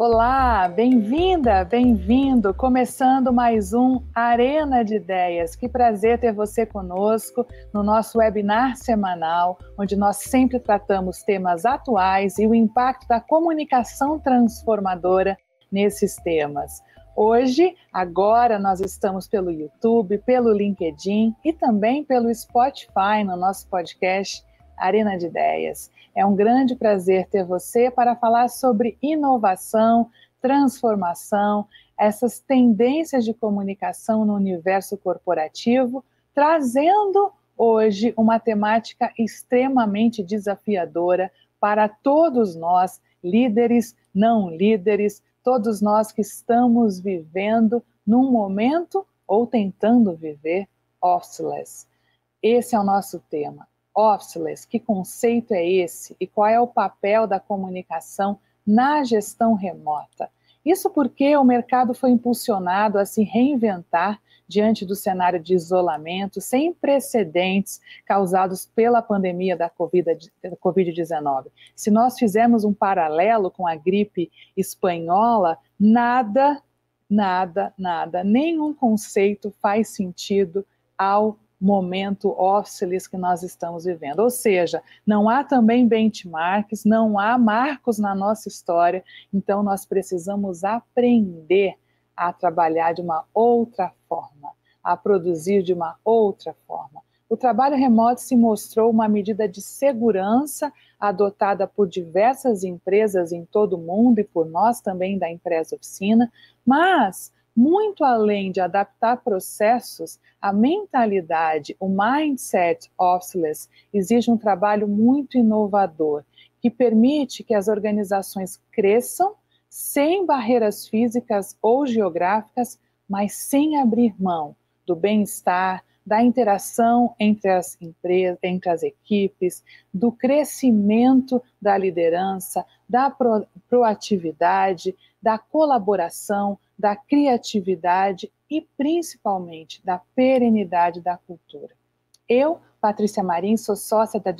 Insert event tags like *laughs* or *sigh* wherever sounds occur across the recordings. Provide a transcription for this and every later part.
Olá, bem-vinda, bem-vindo. Começando mais um Arena de Ideias. Que prazer ter você conosco no nosso webinar semanal, onde nós sempre tratamos temas atuais e o impacto da comunicação transformadora nesses temas. Hoje, agora, nós estamos pelo YouTube, pelo LinkedIn e também pelo Spotify no nosso podcast Arena de Ideias. É um grande prazer ter você para falar sobre inovação, transformação, essas tendências de comunicação no universo corporativo, trazendo hoje uma temática extremamente desafiadora para todos nós, líderes, não líderes, todos nós que estamos vivendo num momento ou tentando viver officeless. Esse é o nosso tema officeless, que conceito é esse e qual é o papel da comunicação na gestão remota? Isso porque o mercado foi impulsionado a se reinventar diante do cenário de isolamento sem precedentes causados pela pandemia da Covid-19. Se nós fizermos um paralelo com a gripe espanhola, nada, nada, nada, nenhum conceito faz sentido ao momento officeless que nós estamos vivendo. Ou seja, não há também benchmarks, não há marcos na nossa história, então nós precisamos aprender a trabalhar de uma outra forma, a produzir de uma outra forma. O trabalho remoto se mostrou uma medida de segurança adotada por diversas empresas em todo o mundo e por nós também da empresa oficina, mas muito além de adaptar processos, a mentalidade, o mindset officeless exige um trabalho muito inovador que permite que as organizações cresçam sem barreiras físicas ou geográficas, mas sem abrir mão do bem-estar, da interação entre as empresas, entre as equipes, do crescimento da liderança, da pro proatividade, da colaboração, da criatividade e principalmente da perenidade da cultura. Eu, Patrícia Marim, sou sócia, da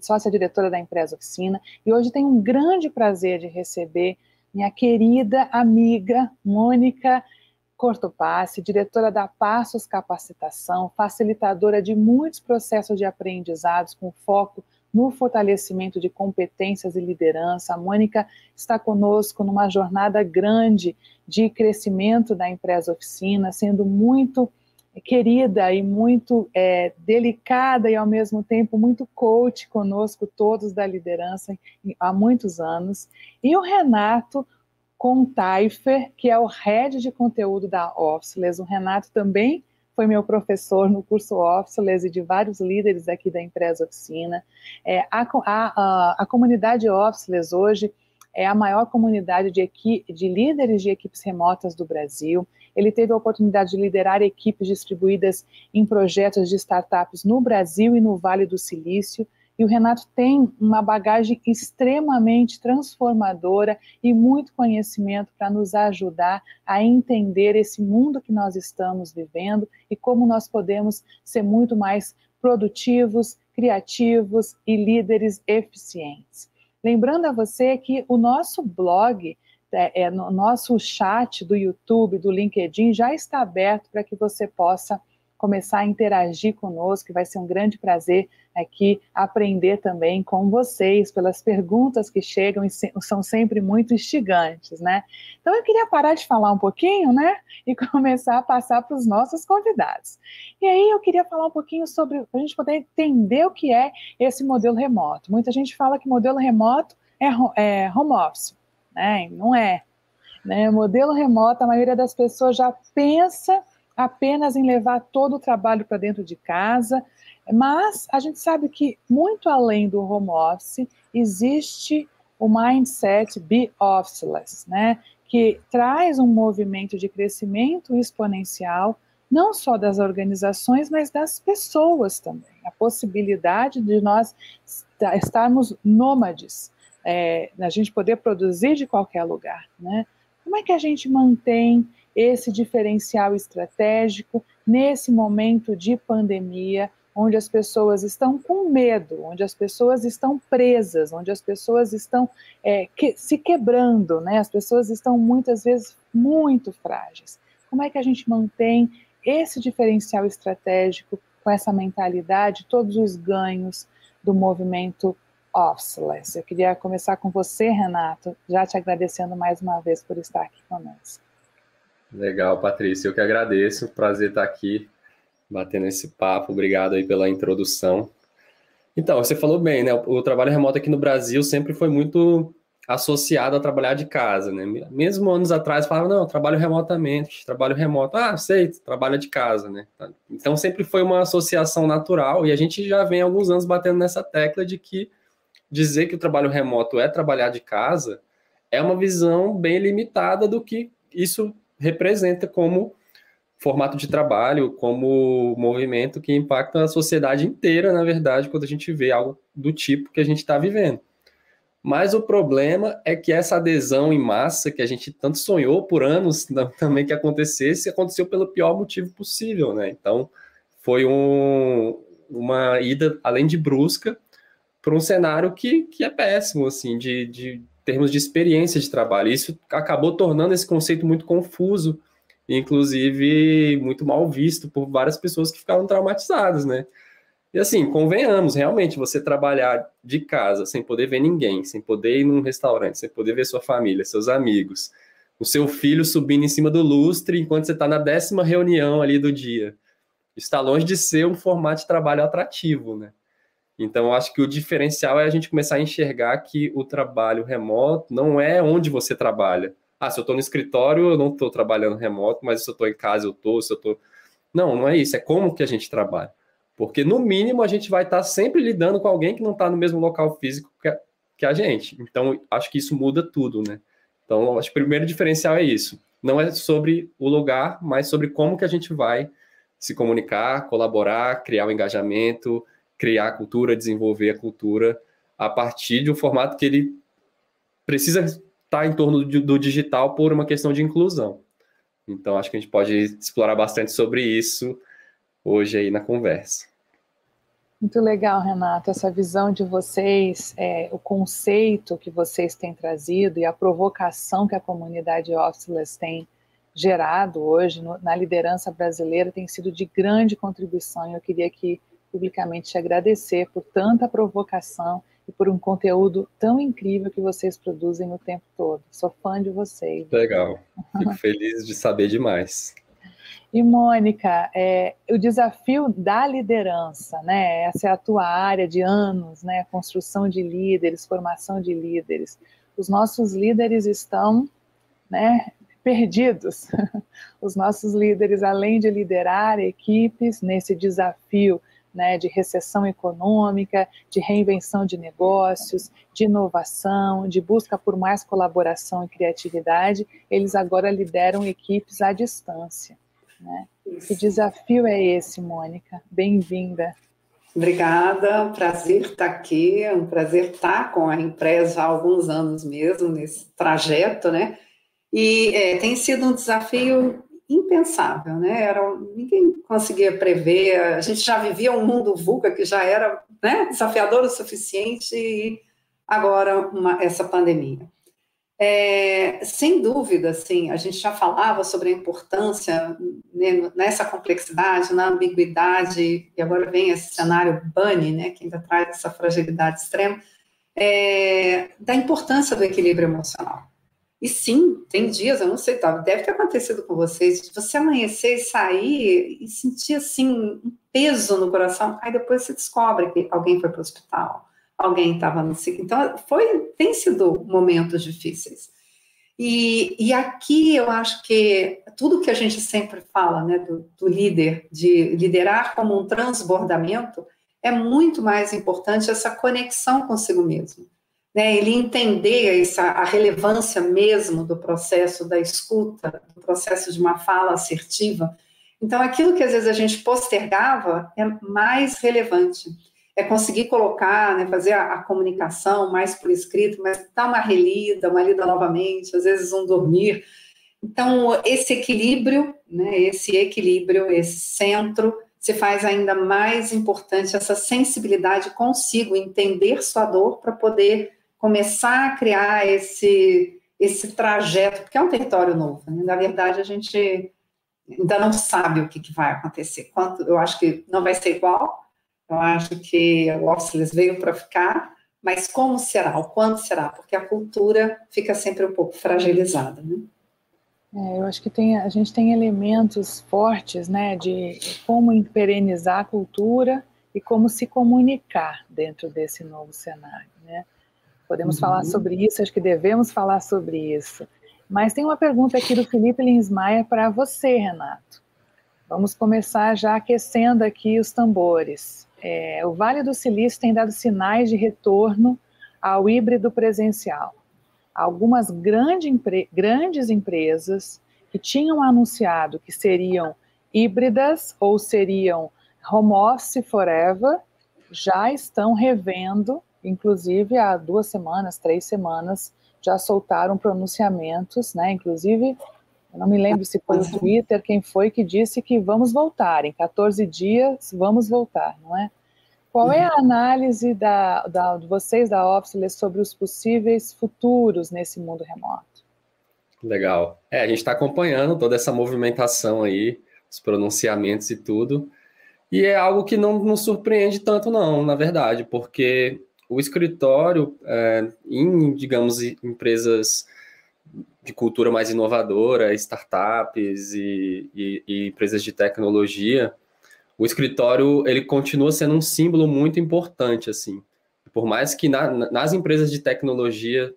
sócia diretora da empresa Oficina e hoje tenho um grande prazer de receber minha querida amiga Mônica Cortopasse, diretora da Passos Capacitação, facilitadora de muitos processos de aprendizados com foco no fortalecimento de competências e liderança. A Mônica está conosco numa jornada grande de crescimento da empresa oficina, sendo muito querida e muito é, delicada e ao mesmo tempo muito coach conosco todos da liderança há muitos anos. E o Renato Contaifer, que é o head de conteúdo da Officeless. O Renato também foi meu professor no curso Officeless e de vários líderes aqui da empresa Oficina. É, a, a, a, comunidade Officeless hoje é a maior comunidade de, equi de líderes de equipes remotas do Brasil. Ele teve a oportunidade de liderar equipes distribuídas em projetos de startups no Brasil e no Vale do Silício. E o Renato tem uma bagagem extremamente transformadora e muito conhecimento para nos ajudar a entender esse mundo que nós estamos vivendo e como nós podemos ser muito mais produtivos, criativos e líderes eficientes. Lembrando a você que o nosso blog, é, é, no nosso chat do YouTube, do LinkedIn, já está aberto para que você possa começar a interagir conosco, vai ser um grande prazer aqui aprender também com vocês, pelas perguntas que chegam e são sempre muito instigantes, né? Então eu queria parar de falar um pouquinho, né? E *laughs* começar a passar para os nossos convidados. E aí eu queria falar um pouquinho sobre, a gente poder entender o que é esse modelo remoto. Muita gente fala que modelo remoto é, é home office, né? Não é. Né? Modelo remoto, a maioria das pessoas já pensa apenas em levar todo o trabalho para dentro de casa, mas a gente sabe que muito além do home office existe o mindset be officeless, né? Que traz um movimento de crescimento exponencial não só das organizações, mas das pessoas também. A possibilidade de nós estarmos nômades, é, a gente poder produzir de qualquer lugar, né? Como é que a gente mantém esse diferencial estratégico nesse momento de pandemia, onde as pessoas estão com medo, onde as pessoas estão presas, onde as pessoas estão é, que, se quebrando, né? As pessoas estão muitas vezes muito frágeis. Como é que a gente mantém esse diferencial estratégico com essa mentalidade, todos os ganhos do movimento Officeless? Eu queria começar com você, Renato, já te agradecendo mais uma vez por estar aqui conosco. Legal, Patrícia, eu que agradeço, prazer estar aqui batendo esse papo. Obrigado aí pela introdução. Então, você falou bem, né? O trabalho remoto aqui no Brasil sempre foi muito associado a trabalhar de casa, né? Mesmo anos atrás falava, não, trabalho remotamente, trabalho remoto. Ah, sei, trabalha de casa, né? Então sempre foi uma associação natural e a gente já vem há alguns anos batendo nessa tecla de que dizer que o trabalho remoto é trabalhar de casa é uma visão bem limitada do que isso representa como formato de trabalho, como movimento que impacta a sociedade inteira, na verdade, quando a gente vê algo do tipo que a gente está vivendo. Mas o problema é que essa adesão em massa que a gente tanto sonhou por anos *laughs* também que acontecesse, aconteceu pelo pior motivo possível, né? Então, foi um, uma ida, além de brusca, para um cenário que, que é péssimo, assim, de, de termos de experiência de trabalho. Isso acabou tornando esse conceito muito confuso, inclusive muito mal visto por várias pessoas que ficaram traumatizadas, né? E assim, convenhamos, realmente, você trabalhar de casa sem poder ver ninguém, sem poder ir num restaurante, sem poder ver sua família, seus amigos, o seu filho subindo em cima do lustre enquanto você está na décima reunião ali do dia. Está longe de ser um formato de trabalho atrativo, né? Então, acho que o diferencial é a gente começar a enxergar que o trabalho remoto não é onde você trabalha. Ah, se eu estou no escritório, eu não estou trabalhando remoto, mas se eu estou em casa, eu estou, se eu estou... Não, não é isso, é como que a gente trabalha. Porque, no mínimo, a gente vai estar tá sempre lidando com alguém que não está no mesmo local físico que a, que a gente. Então, acho que isso muda tudo, né? Então, acho que o primeiro diferencial é isso. Não é sobre o lugar, mas sobre como que a gente vai se comunicar, colaborar, criar o um engajamento, criar a cultura, desenvolver a cultura a partir de um formato que ele precisa estar em torno do, digital por uma questão de inclusão. Então, acho que a gente pode explorar bastante sobre isso hoje aí na conversa. Muito legal, Renato, essa visão de vocês, é, o conceito que vocês têm trazido e a provocação que a comunidade Officeless tem gerado hoje no, na liderança brasileira tem sido de grande contribuição. Eu queria que publicamente te agradecer por tanta provocação e por um conteúdo tão incrível que vocês produzem o tempo todo. Sou fã de vocês. Legal, fico *laughs* feliz de saber demais. E Mônica, é, o desafio da liderança, né? Essa é a tua área de anos, né? Construção de líderes, formação de líderes. Os nossos líderes estão, né? Perdidos. *laughs* Os nossos líderes, além de liderar equipes nesse desafio né, de recessão econômica, de reinvenção de negócios, de inovação, de busca por mais colaboração e criatividade, eles agora lideram equipes à distância. Né? Que desafio é esse, Mônica? Bem-vinda. Obrigada, prazer estar aqui, é um prazer estar com a empresa há alguns anos mesmo, nesse trajeto, né? E é, tem sido um desafio impensável, né? Era, ninguém conseguia prever, a gente já vivia um mundo VUCA que já era né, desafiador o suficiente e agora uma, essa pandemia. É, sem dúvida, sim, a gente já falava sobre a importância né, nessa complexidade, na ambiguidade, e agora vem esse cenário Bunny, né, que ainda traz essa fragilidade extrema, é, da importância do equilíbrio emocional. E sim, tem dias, eu não sei, deve ter acontecido com vocês, você amanhecer e sair e sentir assim um peso no coração, aí depois você descobre que alguém foi para o hospital, alguém estava no ciclo. Então, foi, tem sido momentos difíceis. E, e aqui eu acho que tudo que a gente sempre fala, né, do, do líder, de liderar como um transbordamento, é muito mais importante essa conexão consigo mesmo né, ele entender essa, a relevância mesmo do processo da escuta, do processo de uma fala assertiva. Então, aquilo que às vezes a gente postergava é mais relevante. É conseguir colocar, né, fazer a, a comunicação mais por escrito, mas dar uma relida, uma lida novamente, às vezes um dormir. Então, esse equilíbrio, né, esse equilíbrio, esse centro, se faz ainda mais importante essa sensibilidade consigo, entender sua dor para poder começar a criar esse, esse trajeto, porque é um território novo. Né? Na verdade, a gente ainda não sabe o que, que vai acontecer. Quanto, eu acho que não vai ser igual, eu acho que o Oxley veio para ficar, mas como será, o quanto será? Porque a cultura fica sempre um pouco fragilizada, né? É, eu acho que tem, a gente tem elementos fortes, né, de como perenizar a cultura e como se comunicar dentro desse novo cenário, né? Podemos uhum. falar sobre isso, acho que devemos falar sobre isso. Mas tem uma pergunta aqui do Felipe Linsmaia para você, Renato. Vamos começar já aquecendo aqui os tambores. É, o Vale do Silício tem dado sinais de retorno ao híbrido presencial algumas grande empre grandes empresas que tinham anunciado que seriam híbridas ou seriam home office forever já estão revendo, inclusive há duas semanas, três semanas, já soltaram pronunciamentos, né? Inclusive, eu não me lembro se foi o Twitter quem foi que disse que vamos voltar, em 14 dias vamos voltar, não é? Qual é a uhum. análise da, da, de vocês da Officeless sobre os possíveis futuros nesse mundo remoto? Legal. É, a gente está acompanhando toda essa movimentação aí, os pronunciamentos e tudo. E é algo que não nos surpreende tanto, não, na verdade, porque o escritório, é, em, digamos, empresas de cultura mais inovadora, startups e, e, e empresas de tecnologia, o escritório ele continua sendo um símbolo muito importante assim. Por mais que na, nas empresas de tecnologia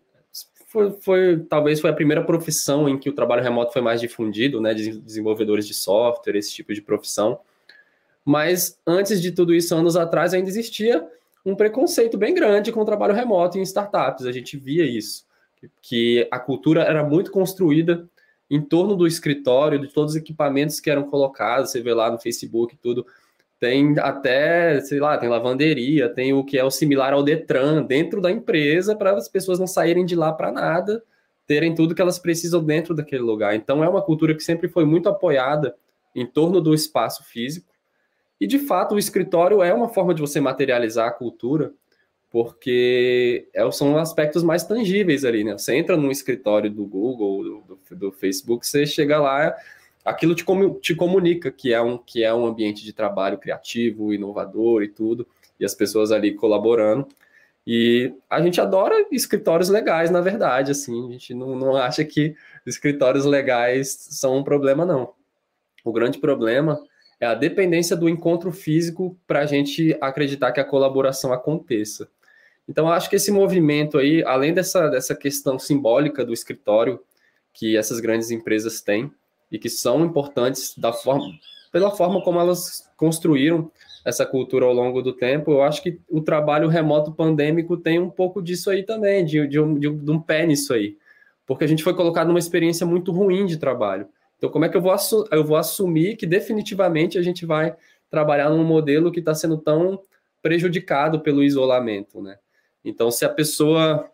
foi, foi, talvez foi a primeira profissão em que o trabalho remoto foi mais difundido, né, de desenvolvedores de software, esse tipo de profissão. Mas antes de tudo isso, anos atrás, ainda existia um preconceito bem grande com o trabalho remoto em startups. A gente via isso, que a cultura era muito construída em torno do escritório, de todos os equipamentos que eram colocados, você vê lá no Facebook tudo, tem até, sei lá, tem lavanderia, tem o que é o similar ao Detran dentro da empresa para as pessoas não saírem de lá para nada, terem tudo que elas precisam dentro daquele lugar. Então é uma cultura que sempre foi muito apoiada em torno do espaço físico. E de fato, o escritório é uma forma de você materializar a cultura porque é, são aspectos mais tangíveis ali, né? Você entra num escritório do Google, do, do, Facebook, você chega lá, aquilo te, te, comunica que é, um, que é um ambiente de trabalho criativo, inovador e tudo, e as pessoas ali colaborando. E a gente adora escritórios legais, na verdade, assim, a gente não, não acha que escritórios legais são um problema, não. O grande problema é a dependência do encontro físico para a gente acreditar que a colaboração aconteça. Então, acho que esse movimento aí, além dessa, dessa questão simbólica do escritório que essas grandes empresas têm e que são importantes da forma, pela forma como elas construíram essa cultura ao longo do tempo, eu acho que o trabalho remoto pandêmico tem um pouco disso aí também, de, de, um, de um pé nisso aí. Porque a gente foi colocado numa experiência muito ruim de trabalho. Então, como é que eu vou, eu vou assumir que definitivamente a gente vai trabalhar num modelo que está sendo tão prejudicado pelo isolamento, né? Então, se a pessoa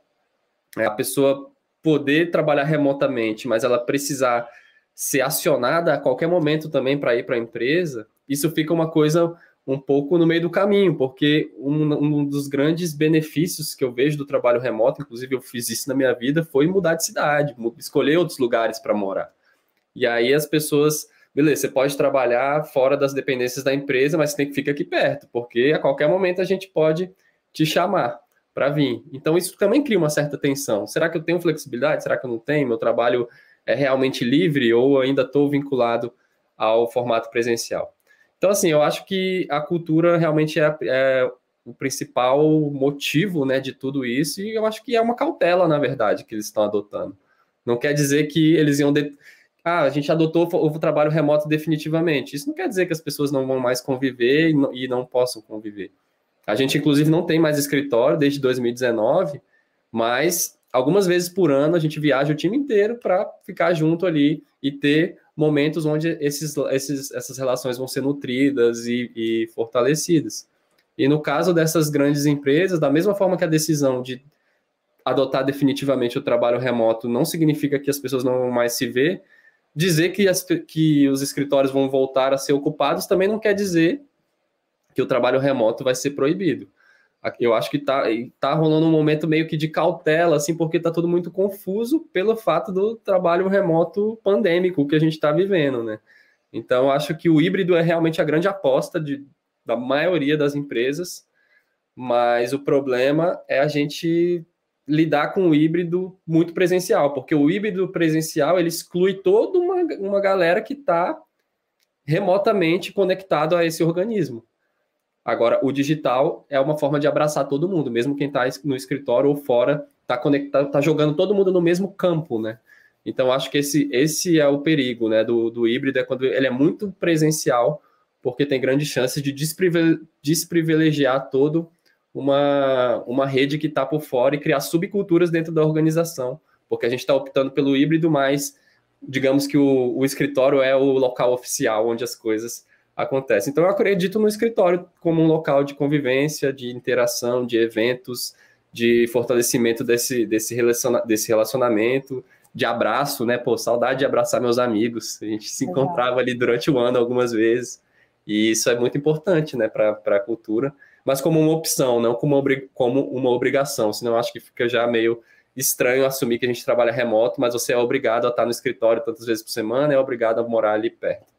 a pessoa poder trabalhar remotamente, mas ela precisar ser acionada a qualquer momento também para ir para a empresa, isso fica uma coisa um pouco no meio do caminho, porque um, um, dos grandes benefícios que eu vejo do trabalho remoto, inclusive eu fiz isso na minha vida, foi mudar de cidade, escolher outros lugares para morar. E aí as pessoas, beleza, você pode trabalhar fora das dependências da empresa, mas você tem que ficar aqui perto, porque a qualquer momento a gente pode te chamar para vir. Então, isso também cria uma certa tensão. Será que eu tenho flexibilidade? Será que eu não tenho? Meu trabalho é realmente livre ou ainda estou vinculado ao formato presencial? Então, assim, eu acho que a cultura realmente é, é, o principal motivo né, de tudo isso, e eu acho que é uma cautela, na verdade, que eles estão adotando. Não quer dizer que eles iam. De... Ah, a gente adotou o trabalho remoto definitivamente. Isso não quer dizer que as pessoas não vão mais conviver e não, e não possam conviver. A gente, inclusive, não tem mais escritório desde 2019, mas algumas vezes por ano a gente viaja o time inteiro para ficar junto ali e ter momentos onde esses, esses, essas relações vão ser nutridas e, e fortalecidas. E no caso dessas grandes empresas, da mesma forma que a decisão de adotar definitivamente o trabalho remoto não significa que as pessoas não vão mais se ver, dizer que, as, que os escritórios vão voltar a ser ocupados também não quer dizer que o trabalho remoto vai ser proibido. Eu acho que está tá rolando um momento meio que de cautela, assim, porque está tudo muito confuso pelo fato do trabalho remoto pandêmico que a gente está vivendo, né? Então, acho que o híbrido é realmente a grande aposta de, da maioria das empresas, mas o problema é a gente lidar com o híbrido muito presencial, porque o híbrido presencial ele exclui toda uma, uma galera que está remotamente conectado a esse organismo. Agora, o digital é uma forma de abraçar todo mundo, mesmo quem está no escritório ou fora, está conectado, tá jogando todo mundo no mesmo campo, né? Então, acho que esse, esse é o perigo né, do, do híbrido, é quando ele é muito presencial, porque tem grande chance de desprivilegiar todo uma, uma rede que está por fora e criar subculturas dentro da organização, porque a gente está optando pelo híbrido, mas digamos que o, o escritório é o local oficial onde as coisas acontecem. Então, eu acredito no escritório como um local de convivência, de interação, de eventos, de fortalecimento desse, desse, relaciona, desse relacionamento, de abraço, né? Pô, saudade de abraçar meus amigos. A gente se encontrava ali durante o ano algumas vezes. E isso é muito importante, né, para a cultura mas como uma opção, não como uma, como uma obrigação, senão acho que fica já meio estranho assumir que a gente trabalha remoto, mas você é obrigado a estar no escritório tantas vezes por semana, é obrigado a morar ali perto.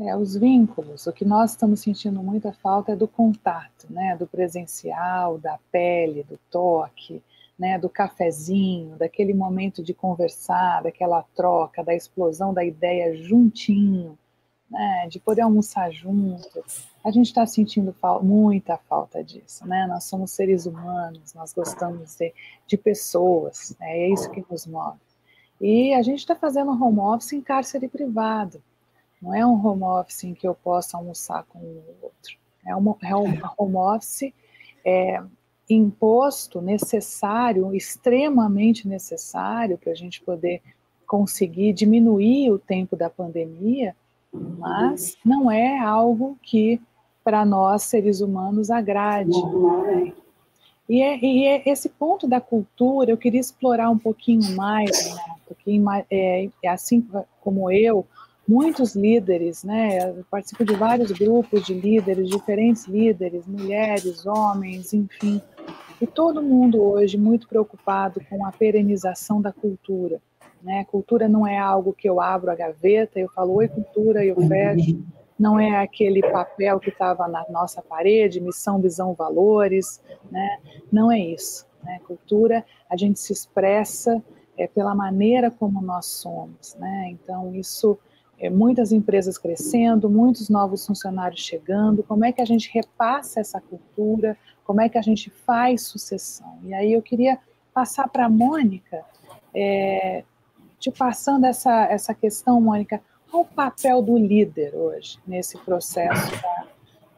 É, os vínculos, o que nós estamos sentindo muita falta é do contato, né, do presencial, da pele, do toque, né, do cafezinho, daquele momento de conversar, daquela troca, da explosão da ideia juntinho, né, de poder almoçar juntos. A gente está sentindo fa muita falta disso, né? Nós somos seres humanos, nós gostamos de, de pessoas, né? é isso que nos move. E a gente está fazendo home office em cárcere privado. Não é um home office em que eu possa almoçar com o outro. É, uma, é um home office é, imposto, necessário, extremamente necessário para a gente poder conseguir diminuir o tempo da pandemia, mas não é algo que para nós seres humanos agrade. Né? E, é, e é esse ponto da cultura eu queria explorar um pouquinho mais, né? porque é, é, assim como eu, muitos líderes, né? Eu participo de vários grupos de líderes, diferentes líderes, mulheres, homens, enfim, e todo mundo hoje muito preocupado com a perenização da cultura. Né? Cultura não é algo que eu abro a gaveta, eu falo, oi, cultura, e eu fecho. Não é aquele papel que estava na nossa parede, missão, visão, valores. Né? Não é isso. Né? Cultura, a gente se expressa é, pela maneira como nós somos. Né? Então, isso é, muitas empresas crescendo, muitos novos funcionários chegando, como é que a gente repassa essa cultura, como é que a gente faz sucessão. E aí eu queria passar para a Mônica, é, te passando essa, essa questão, Mônica, qual o papel do líder hoje nesse processo da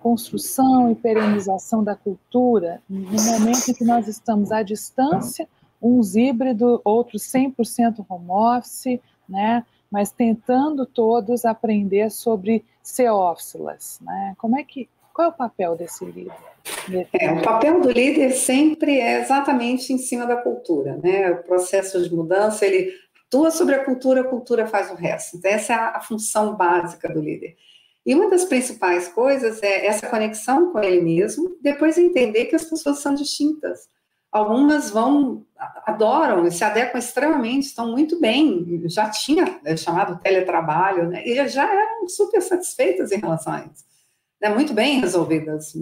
construção e perenização da cultura, no momento em que nós estamos à distância, uns híbrido, outros 100% home office, né? mas tentando todos aprender sobre ser officeless, né? Como é que qual é o papel desse líder? É, o papel do líder sempre é exatamente em cima da cultura, né? O processo de mudança ele atua sobre a cultura, a cultura faz o resto. Então, essa é a, função básica do líder. E uma das principais coisas é essa conexão com ele mesmo, depois entender que as pessoas são distintas. Algumas vão, adoram se adequam extremamente, estão muito bem, já tinha é, chamado teletrabalho, né, e já eram super satisfeitas em relação a isso, né, muito bem resolvidas.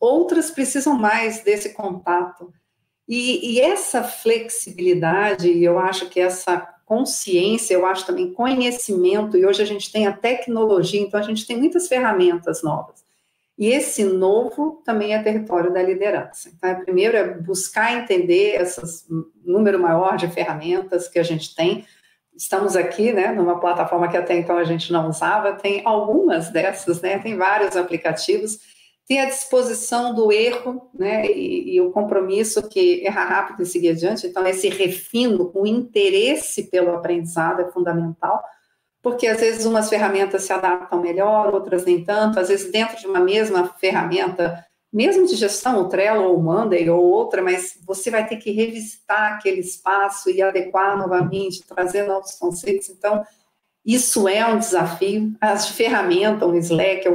Outras precisam mais desse contato. E, e essa flexibilidade, eu acho que essa consciência, eu acho também conhecimento, e hoje a gente tem a tecnologia, então a gente tem muitas ferramentas novas. E esse novo também é território da liderança. Então, primeiro é buscar entender esse número maior de ferramentas que a gente tem. Estamos aqui, né, numa plataforma que até então a gente não usava, tem algumas dessas, né, tem vários aplicativos ter a disposição do erro, né, e, e, o compromisso que errar rápido e seguir adiante. Então, esse refino, o interesse pelo aprendizado é fundamental, porque às vezes umas ferramentas se adaptam melhor, outras nem tanto. Às vezes, dentro de uma mesma ferramenta, mesmo de gestão, o Trello ou o Monday ou outra, mas você vai ter que revisitar aquele espaço e adequar novamente, trazer novos conceitos. Então, Isso é um desafio. As ferramentas, o Slack,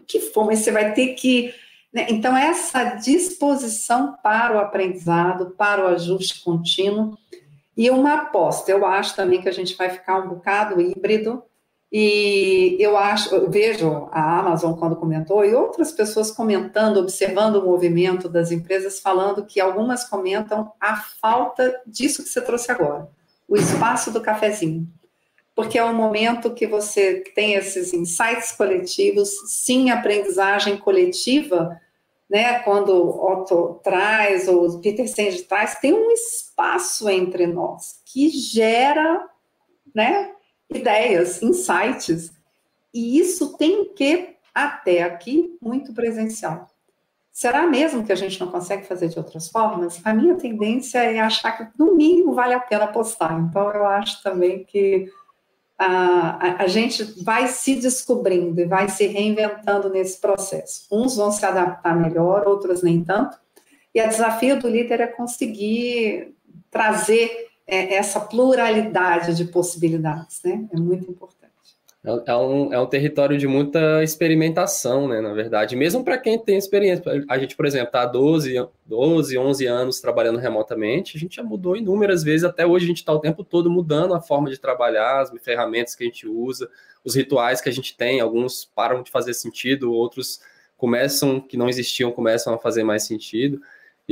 que for, mas você vai ter que. Né? Então, essa disposição para o aprendizado, para o ajuste contínuo, e uma aposta. Eu acho também que a gente vai ficar um bocado híbrido, e eu acho, eu vejo a Amazon quando comentou, e outras pessoas comentando, observando o movimento das empresas, falando que algumas comentam a falta disso que você trouxe agora, o espaço do cafezinho. Porque é um momento que você tem esses insights coletivos, sim, aprendizagem coletiva, né? Quando Otto traz, ou Peter Senge traz, tem um espaço entre nós que gera, né? ideias, insights. E isso tem que, até aqui, muito presencial. Será mesmo que a gente não consegue fazer de outras formas? A minha tendência é achar que, no mínimo, vale a pena postar. Então, eu acho também que a, a, gente vai se descobrindo e vai se reinventando nesse processo. Uns vão se adaptar melhor, outros nem tanto. E o desafio do líder é conseguir trazer é, essa pluralidade de possibilidades, né? É muito importante. É, é um, é um território de muita experimentação, né, na verdade. Mesmo para quem tem experiência. A gente, por exemplo, está há 12, 12, 11 anos trabalhando remotamente, a gente já mudou inúmeras vezes. Até hoje a gente está o tempo todo mudando a forma de trabalhar, as ferramentas que a gente usa, os rituais que a gente tem. Alguns param de fazer sentido, outros começam, que não existiam, começam a fazer mais sentido.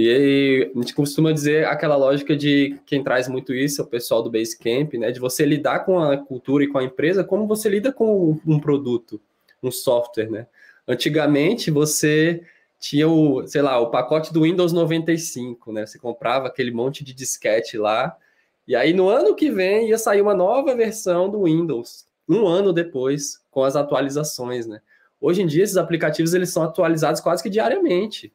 E a gente costuma dizer aquela lógica de quem traz muito isso é o pessoal do Basecamp, né? De você lidar com a cultura e com a empresa como você lida com um produto, um software, né? Antigamente, você tinha o, sei lá, o pacote do Windows 95, né? Você comprava aquele monte de disquete lá, e aí no ano que vem ia sair uma nova versão do Windows, um ano depois, com as atualizações, né? Hoje em dia, esses aplicativos eles são atualizados quase que diariamente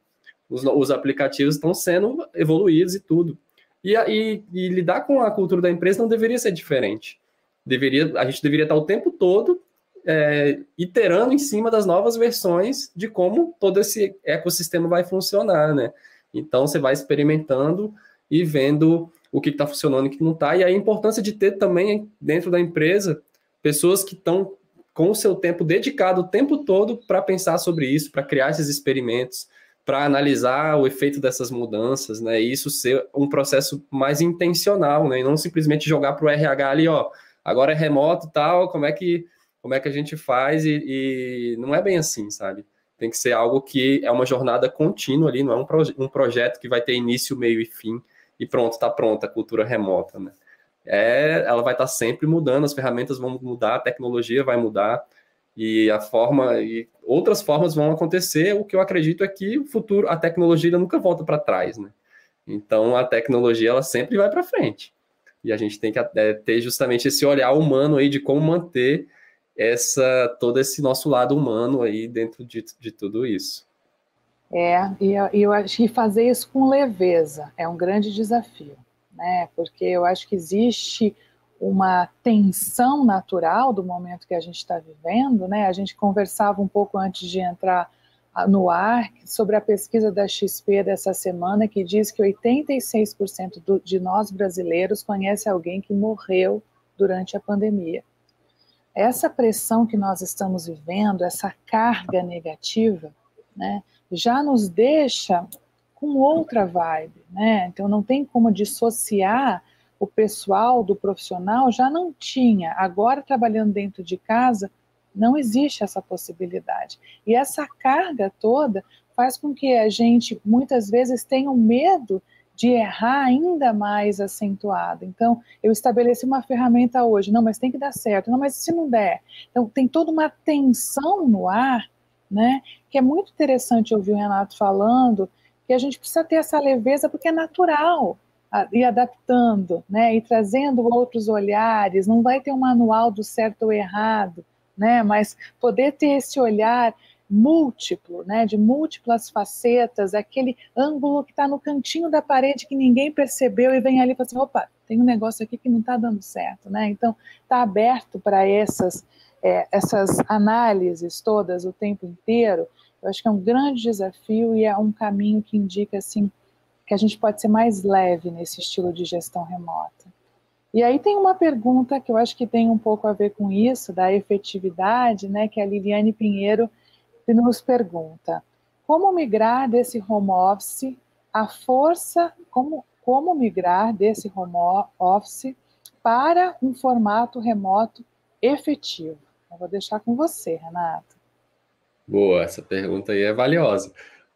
os, os aplicativos estão sendo evoluídos e tudo. E, e, e, lidar com a cultura da empresa não deveria ser diferente. Deveria, a gente deveria estar o tempo todo é, iterando em cima das novas versões de como todo esse ecossistema vai funcionar, né? Então você vai experimentando e vendo o que está funcionando e o que não está. E a importância de ter também dentro da empresa pessoas que estão com o seu tempo dedicado o tempo todo para pensar sobre isso, para criar esses experimentos, para analisar o efeito dessas mudanças, né? E isso ser um processo mais intencional, né? E não simplesmente jogar para o RH ali, ó, agora é remoto tal, como é que como é que a gente faz e, e, não é bem assim, sabe? Tem que ser algo que é uma jornada contínua ali, não é um, proje um projeto que vai ter início, meio e fim e pronto, está pronta a cultura remota, né? É, ela vai estar tá sempre mudando, as ferramentas vão mudar, a tecnologia vai mudar, e a forma e outras formas vão acontecer. O que eu acredito é que o futuro, a tecnologia nunca volta para trás, né? Então a tecnologia ela sempre vai para frente. E a gente tem que é, ter justamente esse olhar humano aí de como manter essa todo esse nosso lado humano aí dentro de, de tudo isso. É, e eu, eu acho que fazer isso com leveza é um grande desafio, né? Porque eu acho que existe uma tensão natural do momento que a gente está vivendo, né? A gente conversava um pouco antes de entrar no ar sobre a pesquisa da XP dessa semana que diz que 86% do, de nós brasileiros conhece alguém que morreu durante a pandemia. Essa pressão que nós estamos vivendo, essa carga negativa, né, já nos deixa com outra vibe, né? Então não tem como dissociar o pessoal do profissional já não tinha. Agora, trabalhando dentro de casa, não existe essa possibilidade. E essa carga toda faz com que a gente, muitas vezes, tenha um medo de errar ainda mais acentuado. Então, eu estabeleci uma ferramenta hoje, não, mas tem que dar certo, não, mas se não der. Então, tem toda uma tensão no ar, né, que é muito interessante ouvir o Renato falando, que a gente precisa ter essa leveza porque é natural e adaptando, né, e trazendo outros olhares, não vai ter um manual do certo ou errado, né, mas poder ter esse olhar múltiplo, né, de múltiplas facetas, aquele ângulo que está no cantinho da parede que ninguém percebeu e vem ali e fala assim, opa, tem um negócio aqui que não está dando certo, né, então está aberto para essas, é, essas análises todas o tempo inteiro, eu acho que é um grande desafio e é um caminho que indica, assim, que a gente pode ser mais leve nesse estilo de gestão remota. E aí tem uma pergunta que eu acho que tem um pouco a ver com isso, da efetividade, né, que a Liliane Pinheiro nos pergunta. Como migrar desse home office a força, como, como migrar desse home office para um formato remoto efetivo? Eu vou deixar com você, Renato. Boa, essa pergunta aí é valiosa.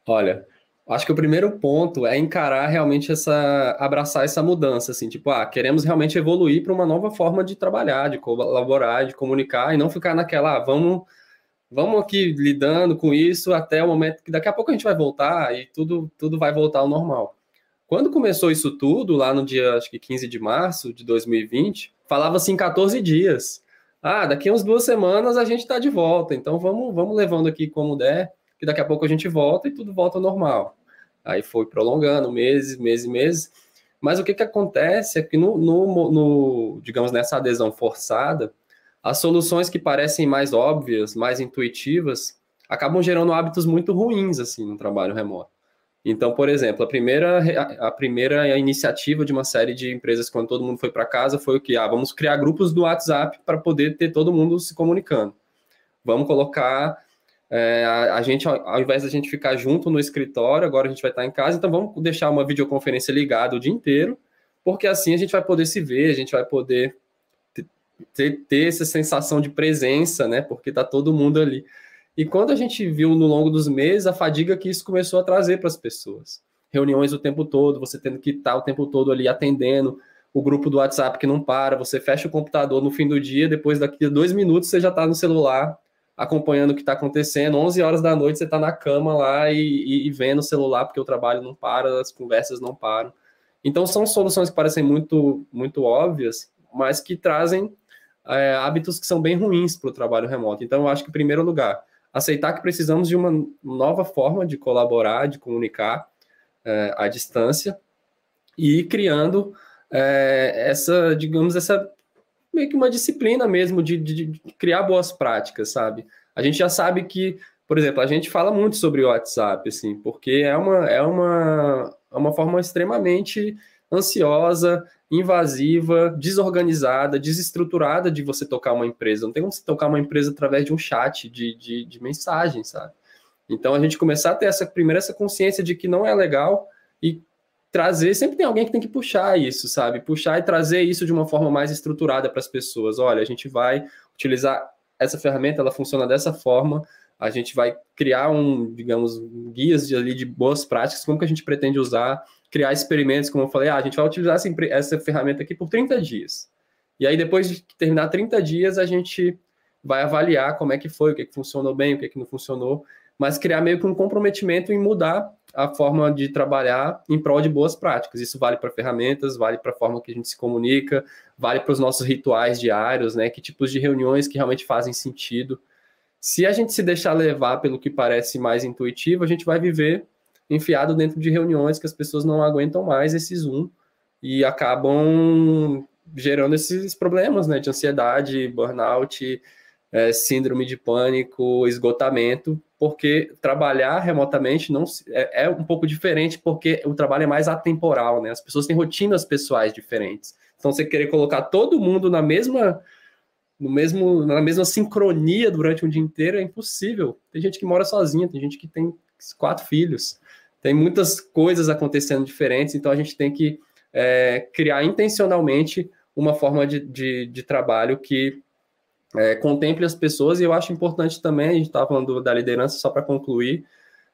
Olha, Acho que o primeiro ponto é encarar realmente essa, abraçar essa mudança, assim, tipo, ah, queremos realmente evoluir para uma nova forma de trabalhar, de colaborar, de comunicar, e não ficar naquela, ah, vamos, vamos aqui lidando com isso até o momento que daqui a pouco a gente vai voltar e tudo, tudo vai voltar ao normal. Quando começou isso tudo, lá no dia, acho que 15 de março de 2020, falava-se em 14 dias. Ah, daqui a umas duas semanas a gente está de volta, então vamos, vamos levando aqui como der, que daqui a pouco a gente volta e tudo volta ao normal. Aí foi prolongando meses, meses, meses. Mas o que, que acontece é que, no, no, no, digamos, nessa adesão forçada, as soluções que parecem mais óbvias, mais intuitivas, acabam gerando hábitos muito ruins assim no trabalho remoto. Então, por exemplo, a primeira, a primeira iniciativa de uma série de empresas quando todo mundo foi para casa foi o que? Ah, vamos criar grupos do WhatsApp para poder ter todo mundo se comunicando. Vamos colocar é, a, a, gente, ao, ao invés da gente ficar junto no escritório, agora a gente vai estar em casa, então vamos deixar uma videoconferência ligada o dia inteiro, porque assim a gente vai poder se ver, a gente vai poder ter, ter essa sensação de presença, né? Porque tá todo mundo ali. E quando a gente viu no longo dos meses a fadiga que isso começou a trazer para as pessoas. Reuniões o tempo todo, você tendo que estar o tempo todo ali atendendo, o grupo do WhatsApp que não para, você fecha o computador no fim do dia, depois daqui a dois minutos você já está no celular acompanhando o que está acontecendo. 11 horas da noite você está na cama lá e, e, e, vendo o celular porque o trabalho não para, as conversas não param. Então são soluções que parecem muito, muito óbvias, mas que trazem é, hábitos que são bem ruins para o trabalho remoto. Então eu acho que, em primeiro lugar, aceitar que precisamos de uma nova forma de colaborar, de comunicar é, à distância e criando é, essa, digamos, essa meio que uma disciplina mesmo de, de, de, criar boas práticas, sabe? A gente já sabe que, por exemplo, a gente fala muito sobre WhatsApp, assim, porque é uma, é uma, é uma forma extremamente ansiosa, invasiva, desorganizada, desestruturada de você tocar uma empresa. Não tem como você tocar uma empresa através de um chat de, de, de mensagem, sabe? Então a gente começar a ter essa primeira essa consciência de que não é legal e trazer, sempre tem alguém que tem que puxar isso, sabe? Puxar e trazer isso de uma forma mais estruturada para as pessoas. Olha, a gente vai utilizar essa ferramenta, ela funciona dessa forma, a gente vai criar um, digamos, guias de, ali de boas práticas, como que a gente pretende usar, criar experimentos, como eu falei, ah, a gente vai utilizar essa, essa ferramenta aqui por 30 dias. E aí, depois de terminar 30 dias, a gente vai avaliar como é que foi, o que, é que funcionou bem, o que, é que não funcionou, mas criar meio que um comprometimento em mudar a forma de trabalhar em prol de boas práticas. Isso vale para ferramentas, vale para a forma que a gente se comunica, vale para os nossos rituais diários, né? Que tipos de reuniões que realmente fazem sentido. Se a gente se deixar levar pelo que parece mais intuitivo, a gente vai viver enfiado dentro de reuniões que as pessoas não aguentam mais esse Zoom e acabam gerando esses problemas, né? De ansiedade, burnout, é, síndrome de pânico, esgotamento, porque trabalhar remotamente não é, é, um pouco diferente, porque o trabalho é mais atemporal, né? As pessoas têm rotinas pessoais diferentes. Então, você querer colocar todo mundo na mesma no mesmo na mesma sincronia durante um dia inteiro é impossível. Tem gente que mora sozinha, tem gente que tem quatro filhos, tem muitas coisas acontecendo diferentes, então a gente tem que é, criar intencionalmente uma forma de, de, de trabalho que é, contemple as pessoas, e eu acho importante também, a gente estava falando da liderança, só para concluir,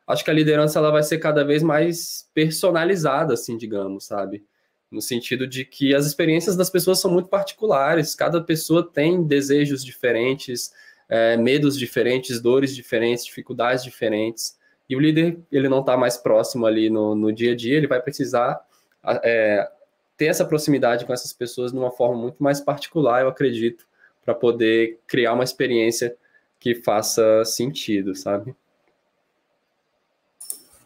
acho que a liderança ela vai ser cada vez mais personalizada, assim, digamos, sabe? No sentido de que as experiências das pessoas são muito particulares, cada pessoa tem desejos diferentes, é, medos diferentes, dores diferentes, dificuldades diferentes, e o líder, ele não está mais próximo ali no, no dia a dia, ele vai precisar é, ter essa proximidade com essas pessoas de uma forma muito mais particular, eu acredito, para poder criar uma experiência que faça sentido, sabe?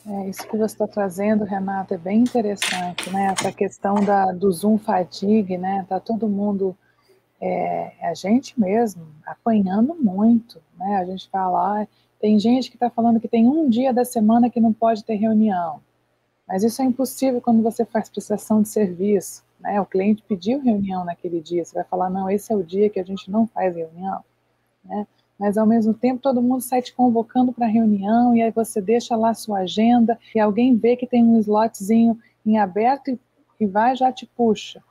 É, isso que você está trazendo, Renato, é bem interessante, né? Essa questão da, do Zoom fatigue, né? Tá todo mundo, é, a gente mesmo, apanhando muito, né? A gente fala, tem gente que está falando que tem um dia da semana que não pode ter reunião, mas isso é impossível quando você faz prestação de serviço, Né? O cliente pediu reunião naquele dia, você vai falar, não, esse é o dia que a gente não faz reunião. Né? Mas ao mesmo tempo todo mundo sai te convocando para reunião e aí você deixa lá sua agenda e alguém vê que tem um slotzinho em aberto e, e vai já te puxa.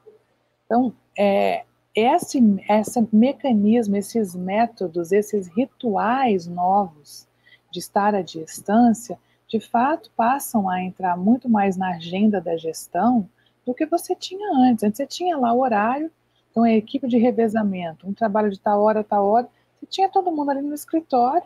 Então, é, esse, esse mecanismo, esses métodos, esses rituais novos de estar à distância, de fato passam a entrar muito mais na agenda da gestão do que você tinha antes. Antes você tinha lá o horário, então a equipe de revezamento, um trabalho de tal hora, tal hora, você tinha todo mundo ali no escritório,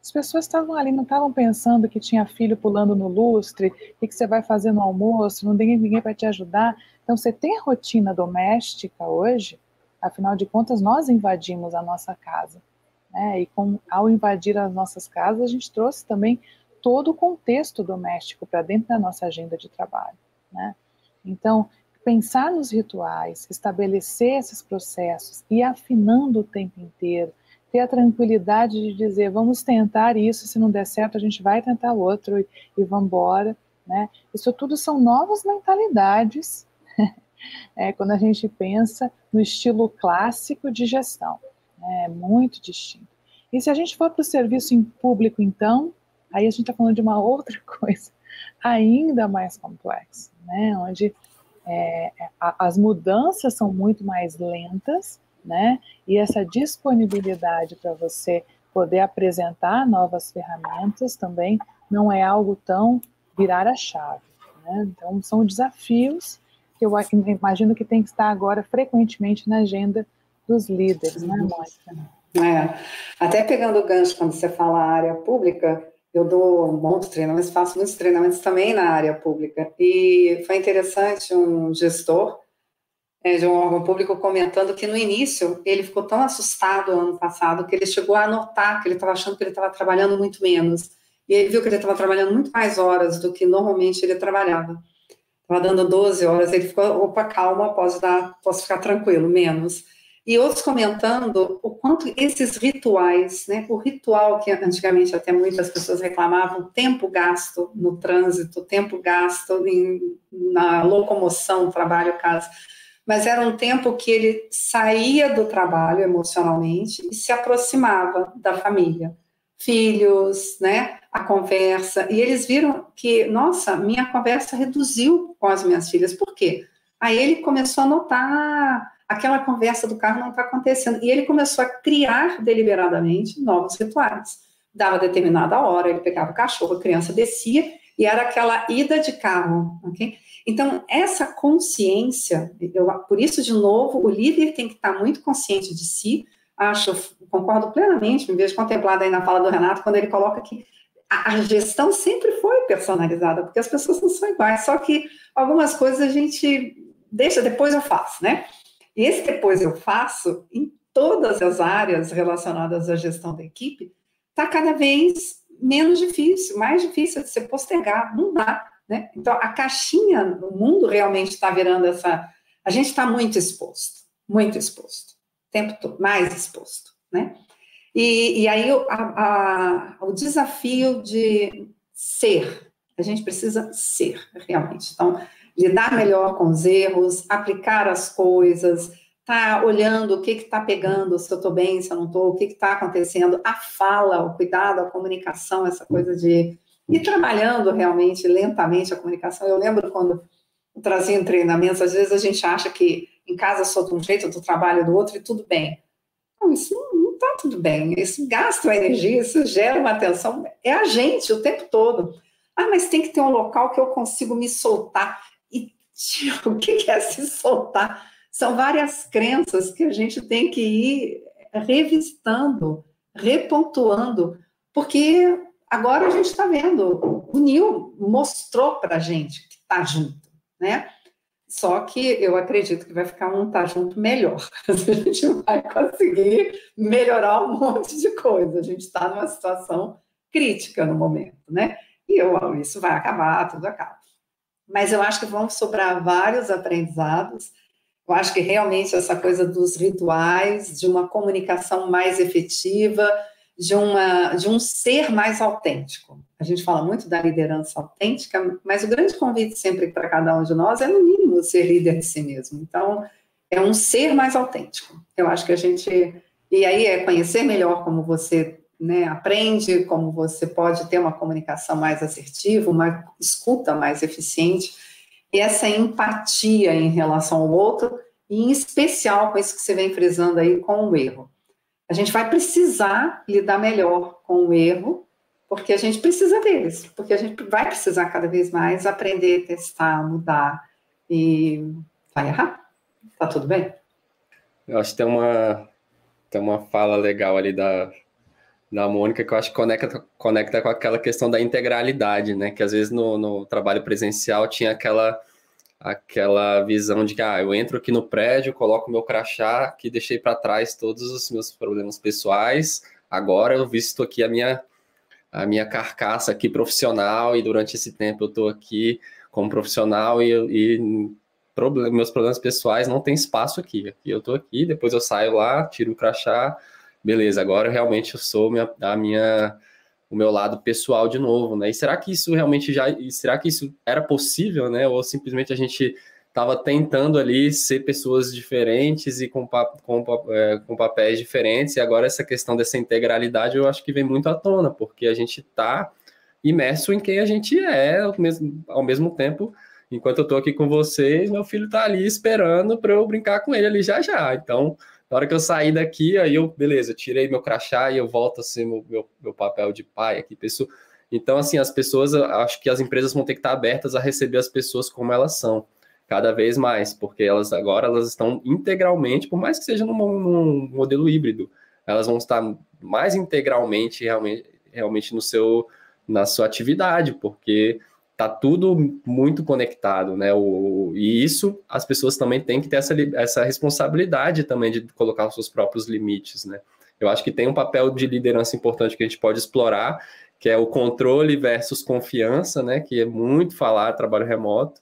as pessoas estavam ali, não estavam pensando que tinha filho pulando no lustre, o que você vai fazer no almoço, não tem ninguém para te ajudar. Então, você tem a rotina doméstica hoje, afinal de contas, nós invadimos a nossa casa. Né? E com, ao invadir as nossas casas, a gente trouxe também todo o contexto doméstico para dentro da nossa agenda de trabalho. Né? Então, pensar nos rituais, estabelecer esses processos e afinando o tempo inteiro, ter a tranquilidade de dizer, vamos tentar isso, se não der certo, a gente vai tentar outro e, e vamos embora. Né? Isso tudo são novas mentalidades *laughs* é, quando a gente pensa no estilo clássico de gestão. Né? É muito distinto. E se a gente for para o serviço em público, então, aí a gente está falando de uma *laughs* outra coisa ainda mais complexa, né? onde é, a, as mudanças são muito mais lentas, né? E essa disponibilidade para você poder apresentar novas ferramentas também não é algo tão virar a chave. Né? Então, são desafios que eu imagino que tem que estar agora frequentemente na agenda dos líderes, né, Mônica? É. Até pegando o gancho quando você fala área pública, eu dou muitos treinamentos, faço muitos treinamentos também na área pública. E foi interessante um gestor é, de um órgão público comentando que no início ele ficou tão assustado ano passado que ele chegou a notar que ele estava achando que ele estava trabalhando muito menos. E ele viu que ele estava trabalhando muito mais horas do que normalmente ele trabalhava. Estava dando 12 horas, ele ficou, opa, calma, posso, dar, posso ficar tranquilo, menos. E outros comentando o quanto esses rituais, né, o ritual que antigamente até muitas pessoas reclamavam, tempo gasto no trânsito, tempo gasto em, na locomoção, trabalho, casa, mas era um tempo que ele saía do trabalho emocionalmente e se aproximava da família filhos, né, a conversa, e eles viram que, nossa, minha conversa reduziu com as minhas filhas, por quê? Aí ele começou a notar aquela conversa do carro não está acontecendo, e ele começou a criar deliberadamente novos rituais. Dava determinada hora, ele pegava o cachorro, a criança descia, e era aquela ida de carro, ok? Então, essa consciência, eu, por isso, de novo, o líder tem que estar muito consciente de si, acho, concordo plenamente, me vejo contemplada aí na fala do Renato, quando ele coloca que a, a gestão sempre foi personalizada, porque as pessoas não são iguais, só que algumas coisas a gente deixa, depois eu faço, né? Esse depois eu faço, em todas as áreas relacionadas à gestão da equipe, está cada vez menos difícil, mais difícil de ser postergado, não dá, né? Então, a caixinha, o mundo realmente está virando essa... A gente está muito exposto, muito exposto tempo todo, mais exposto, né? E, e aí a, a, o desafio de ser, a gente precisa ser realmente. Então, lidar melhor com os erros, aplicar as coisas, tá olhando o que está pegando, se eu estou bem, se eu não estou, o que está acontecendo, a fala, o cuidado, a comunicação, essa coisa de ir trabalhando realmente lentamente a comunicação. Eu lembro quando eu trazia treinamentos, às vezes a gente acha que em casa sou de um jeito, do trabalho do outro e tudo bem. Não, isso não está tudo bem. Isso gasta uma energia, isso gera uma atenção. É a gente o tempo todo. Ah, mas tem que ter um local que eu consigo me soltar. *laughs* O que é se soltar? São várias crenças que a gente tem que ir revisitando, repontuando, porque agora a gente está vendo, o Nil mostrou para a gente que está junto, né? Só que eu acredito que vai ficar um tá junto melhor. *laughs* A gente vai conseguir melhorar um monte de coisa. A gente está numa situação crítica no momento, né? E eu, isso vai acabar, tudo acaba. Mas eu acho que vão sobrar vários aprendizados. Eu acho que realmente essa coisa dos rituais, de uma comunicação mais efetiva, de, uma, de um ser mais autêntico. A gente fala muito da liderança autêntica, mas o grande convite sempre para cada um de nós é, no mínimo, ser líder de si mesmo. Então, é um ser mais autêntico. Eu acho que a gente. E aí é conhecer melhor como você né, aprende, como você pode ter uma comunicação mais assertiva, uma escuta mais eficiente, e essa empatia em relação ao outro, e em especial com isso que você vem frisando aí com o erro. A gente vai precisar lidar melhor com o erro, porque a gente precisa deles, porque a gente vai precisar cada vez mais aprender, testar, mudar e vai errar. Tá tudo bem? Eu acho que tem uma, tem uma fala legal ali da, da Mônica que eu acho que conecta, conecta com aquela questão da integralidade, né? Que às vezes no, no trabalho presencial tinha aquela aquela visão de que ah, eu entro aqui no prédio, coloco meu crachá, que deixei para trás todos os meus problemas pessoais, agora eu visto aqui a minha a minha carcaça aqui profissional e durante esse tempo eu estou aqui como profissional e, e problem, meus problemas pessoais não tem espaço aqui. Aqui eu estou aqui, depois eu saio lá, tiro o crachá, beleza, agora realmente eu sou minha, a minha o meu lado pessoal de novo, né? E será que isso realmente já, será que isso era possível, né? Ou simplesmente a gente estava tentando ali ser pessoas diferentes e com, com, é, com papéis diferentes, e agora essa questão dessa integralidade eu acho que vem muito à tona, porque a gente está imerso em quem a gente é, ao mesmo, ao mesmo tempo, enquanto eu estou aqui com vocês, meu filho está ali esperando para eu brincar com ele ali já já. Então, na hora que eu sair daqui, aí eu, beleza, tirei meu crachá e eu volto a ser meu, meu, meu papel de pai aqui, pessoa. Então, assim, as pessoas, acho que as empresas vão ter que estar abertas a receber as pessoas como elas são, cada vez mais, porque elas agora elas estão integralmente, por mais que seja num, num modelo híbrido, elas vão estar mais integralmente realmente, realmente no seu, na sua atividade, porque tá tudo muito conectado, né? O, e isso as pessoas também têm que ter essa, essa responsabilidade também de colocar os seus próprios limites, né? Eu acho que tem um papel de liderança importante que a gente pode explorar, que é o controle versus confiança, né? Que é muito falar trabalho remoto,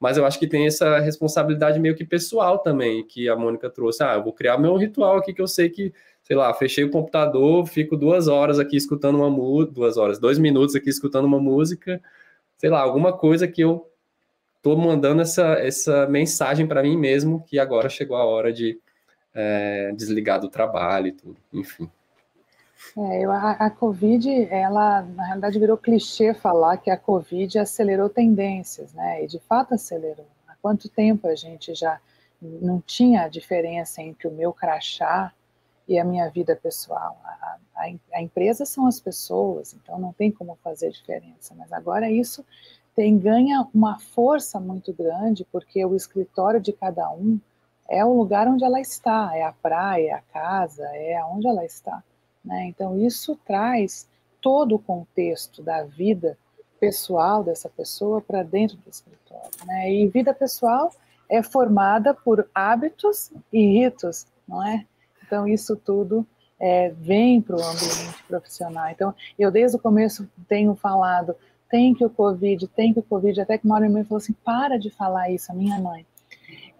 mas eu acho que tem essa responsabilidade meio que pessoal também, que a Mônica trouxe. Ah, eu vou criar meu ritual aqui que eu sei que, sei lá, fechei o computador, fico duas horas aqui escutando uma música, duas horas, dois minutos aqui escutando uma música sei lá, alguma coisa que eu estou mandando essa, essa mensagem para mim mesmo que agora chegou a hora de é, desligar do trabalho e tudo, enfim. É, a, a Covid, ela na realidade virou clichê falar que a Covid acelerou tendências, né? E de fato acelerou. Há quanto tempo a gente já não tinha diferença entre o meu crachá e a minha vida pessoal. A, a, a, empresa são as pessoas, então não tem como fazer diferença. Mas agora isso tem ganha uma força muito grande, porque o escritório de cada um é o lugar onde ela está, é a praia, é a casa, é onde ela está. Né? Então isso traz todo o contexto da vida pessoal dessa pessoa para dentro do escritório. Né? E vida pessoal é formada por hábitos e ritos, não é? Então, isso tudo é, vem para o ambiente profissional. Então, eu desde o começo tenho falado, tem que o Covid, tem que o Covid, até que uma hora minha falou assim, para de falar isso, a minha mãe.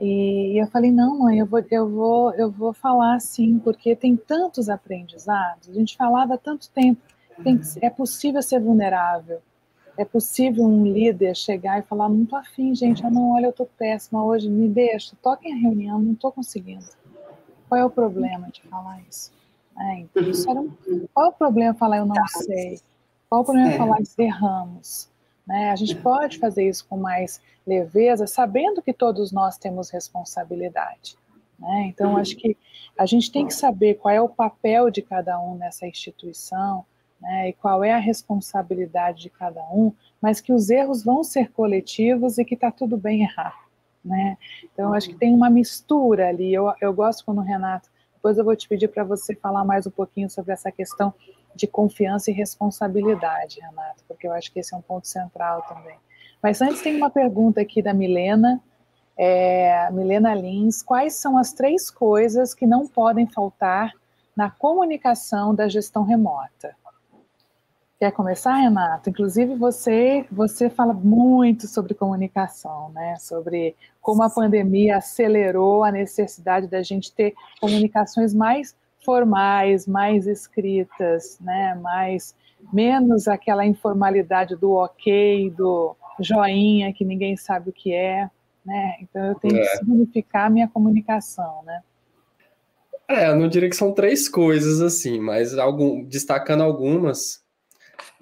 E eu falei, não, mãe, eu vou, eu vou, eu vou falar sim, porque tem tantos aprendizados, a gente falava há tanto tempo, tem, é possível ser vulnerável, é possível um líder chegar e falar, não tô afim, gente, eu não, olha, eu tô péssima hoje, me deixa, toquem a reunião, não tô conseguindo. Qual é o problema de falar isso? É, então, isso era um, qual é o problema falar eu não tá. sei? Qual é o problema é. falar erramos? Né? A gente pode fazer isso com mais leveza, sabendo que todos nós temos responsabilidade. Né? Então, acho que a gente tem que saber qual é o papel de cada um nessa instituição, né? e qual é a responsabilidade de cada um, mas que os erros vão ser coletivos e que está tudo bem errar né? Então, acho que tem uma mistura ali. Eu, eu gosto quando o Renato. Depois eu vou te pedir para você falar mais um pouquinho sobre essa questão de confiança e responsabilidade, Renato, porque eu acho que esse é um ponto central também. Mas antes tem uma pergunta aqui da Milena, é, Milena Lins. Quais são as três coisas que não podem faltar na comunicação da gestão remota? Quer começar, Renato? Inclusive você, você fala muito sobre comunicação, né? Sobre como a pandemia acelerou a necessidade da gente ter comunicações mais formais, mais escritas, né? Mais menos aquela informalidade do ok, do joinha, que ninguém sabe o que é, né? Então eu tenho é. que significar a minha comunicação, né? É, eu não diria que são três coisas assim, mas algum, destacando algumas,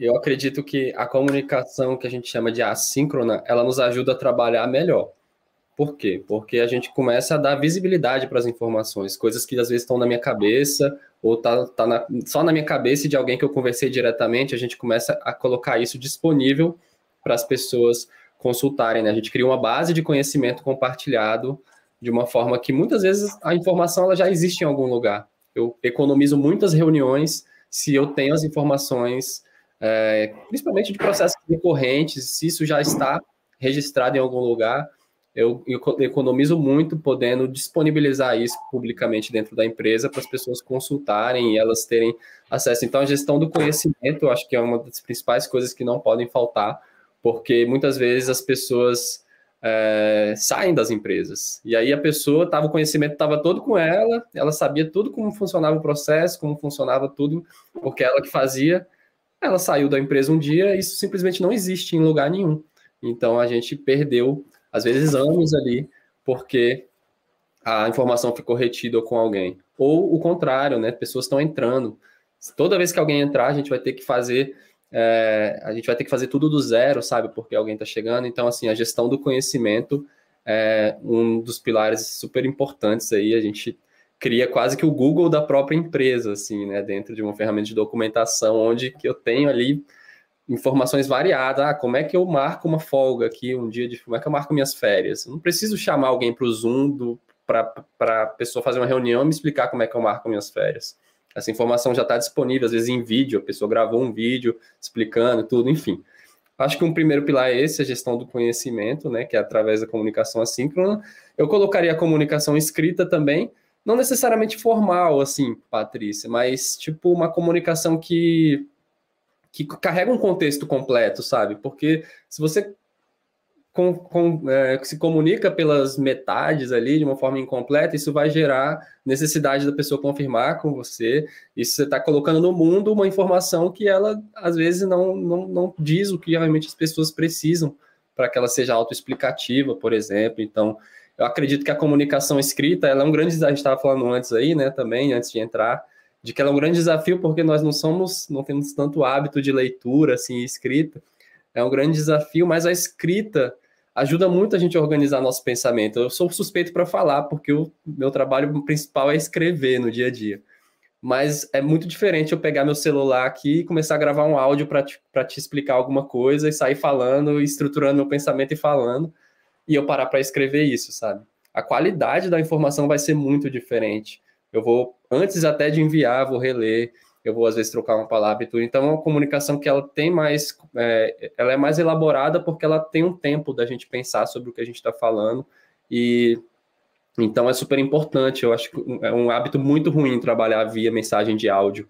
eu acredito que a comunicação que a gente chama de assíncrona, ela nos ajuda a trabalhar melhor. Por quê? Porque a gente começa a dar visibilidade para as informações, coisas que às vezes estão na minha cabeça ou tá, tá na, só na minha cabeça e de alguém que eu conversei diretamente, a gente começa a colocar isso disponível para as pessoas consultarem. Né? A gente cria uma base de conhecimento compartilhado de uma forma que muitas vezes a informação ela já existe em algum lugar. Eu economizo muitas reuniões se eu tenho as informações, é, principalmente de processos recorrentes, se isso já está registrado em algum lugar, eu, economizo muito podendo disponibilizar isso publicamente dentro da empresa para as pessoas consultarem e elas terem acesso. Então, a gestão do conhecimento, eu acho que é uma das principais coisas que não podem faltar, porque muitas vezes as pessoas é, saem das empresas. E aí a pessoa tava, o conhecimento estava todo com ela, ela sabia tudo como funcionava o processo, como funcionava tudo, porque ela que fazia. Ela saiu da empresa um dia, isso simplesmente não existe em lugar nenhum. Então a gente perdeu, às vezes, anos ali, porque a informação ficou retida com alguém. Ou o contrário, né? Pessoas estão entrando. Toda vez que alguém entrar, a gente vai ter que fazer é, a gente vai ter que fazer tudo do zero, sabe? Porque alguém está chegando. Então, assim, a gestão do conhecimento é um dos pilares super importantes aí. A gente cria quase que o Google da própria empresa, assim, né? Dentro de uma ferramenta de documentação, onde que eu tenho ali informações variadas. Ah, como é que eu marco uma folga aqui, um dia de. Como é que eu marco minhas férias? Eu não preciso chamar alguém para o Zoom para a pessoa fazer uma reunião e me explicar como é que eu marco minhas férias. Essa informação já está disponível, às vezes em vídeo, a pessoa gravou um vídeo explicando tudo, enfim. Acho que um primeiro pilar é esse, a gestão do conhecimento, né, que é através da comunicação assíncrona. Eu colocaria a comunicação escrita também, não necessariamente formal, assim, Patrícia, mas tipo uma comunicação que que carrega um contexto completo, sabe? Porque se você com, com, é, se comunica pelas metades ali de uma forma incompleta, isso vai gerar necessidade da pessoa confirmar com você. Isso você está colocando no mundo uma informação que ela às vezes não, não, não diz o que realmente as pessoas precisam para que ela seja autoexplicativa, por exemplo. Então, eu acredito que a comunicação escrita ela é um grande desafio. A gente estava falando antes aí, né, também, antes de entrar, de que ela é um grande desafio porque nós não somos, não temos tanto hábito de leitura assim escrita. É um grande desafio, mas a escrita ajuda muito a gente a organizar nosso pensamento. Eu sou suspeito para falar, porque o meu trabalho principal é escrever no dia a dia. Mas é muito diferente eu pegar meu celular aqui e começar a gravar um áudio para te, te explicar alguma coisa e sair falando, estruturando meu pensamento e falando, e eu parar para escrever isso, sabe? A qualidade da informação vai ser muito diferente. Eu vou, antes até de enviar, vou reler, eu vou às vezes trocar uma palavra e tudo. Então, é uma comunicação que ela tem mais, é, ela é mais elaborada porque ela tem um tempo da gente pensar sobre o que a gente está falando e então é super importante. Eu acho que é um hábito muito ruim trabalhar via mensagem de áudio,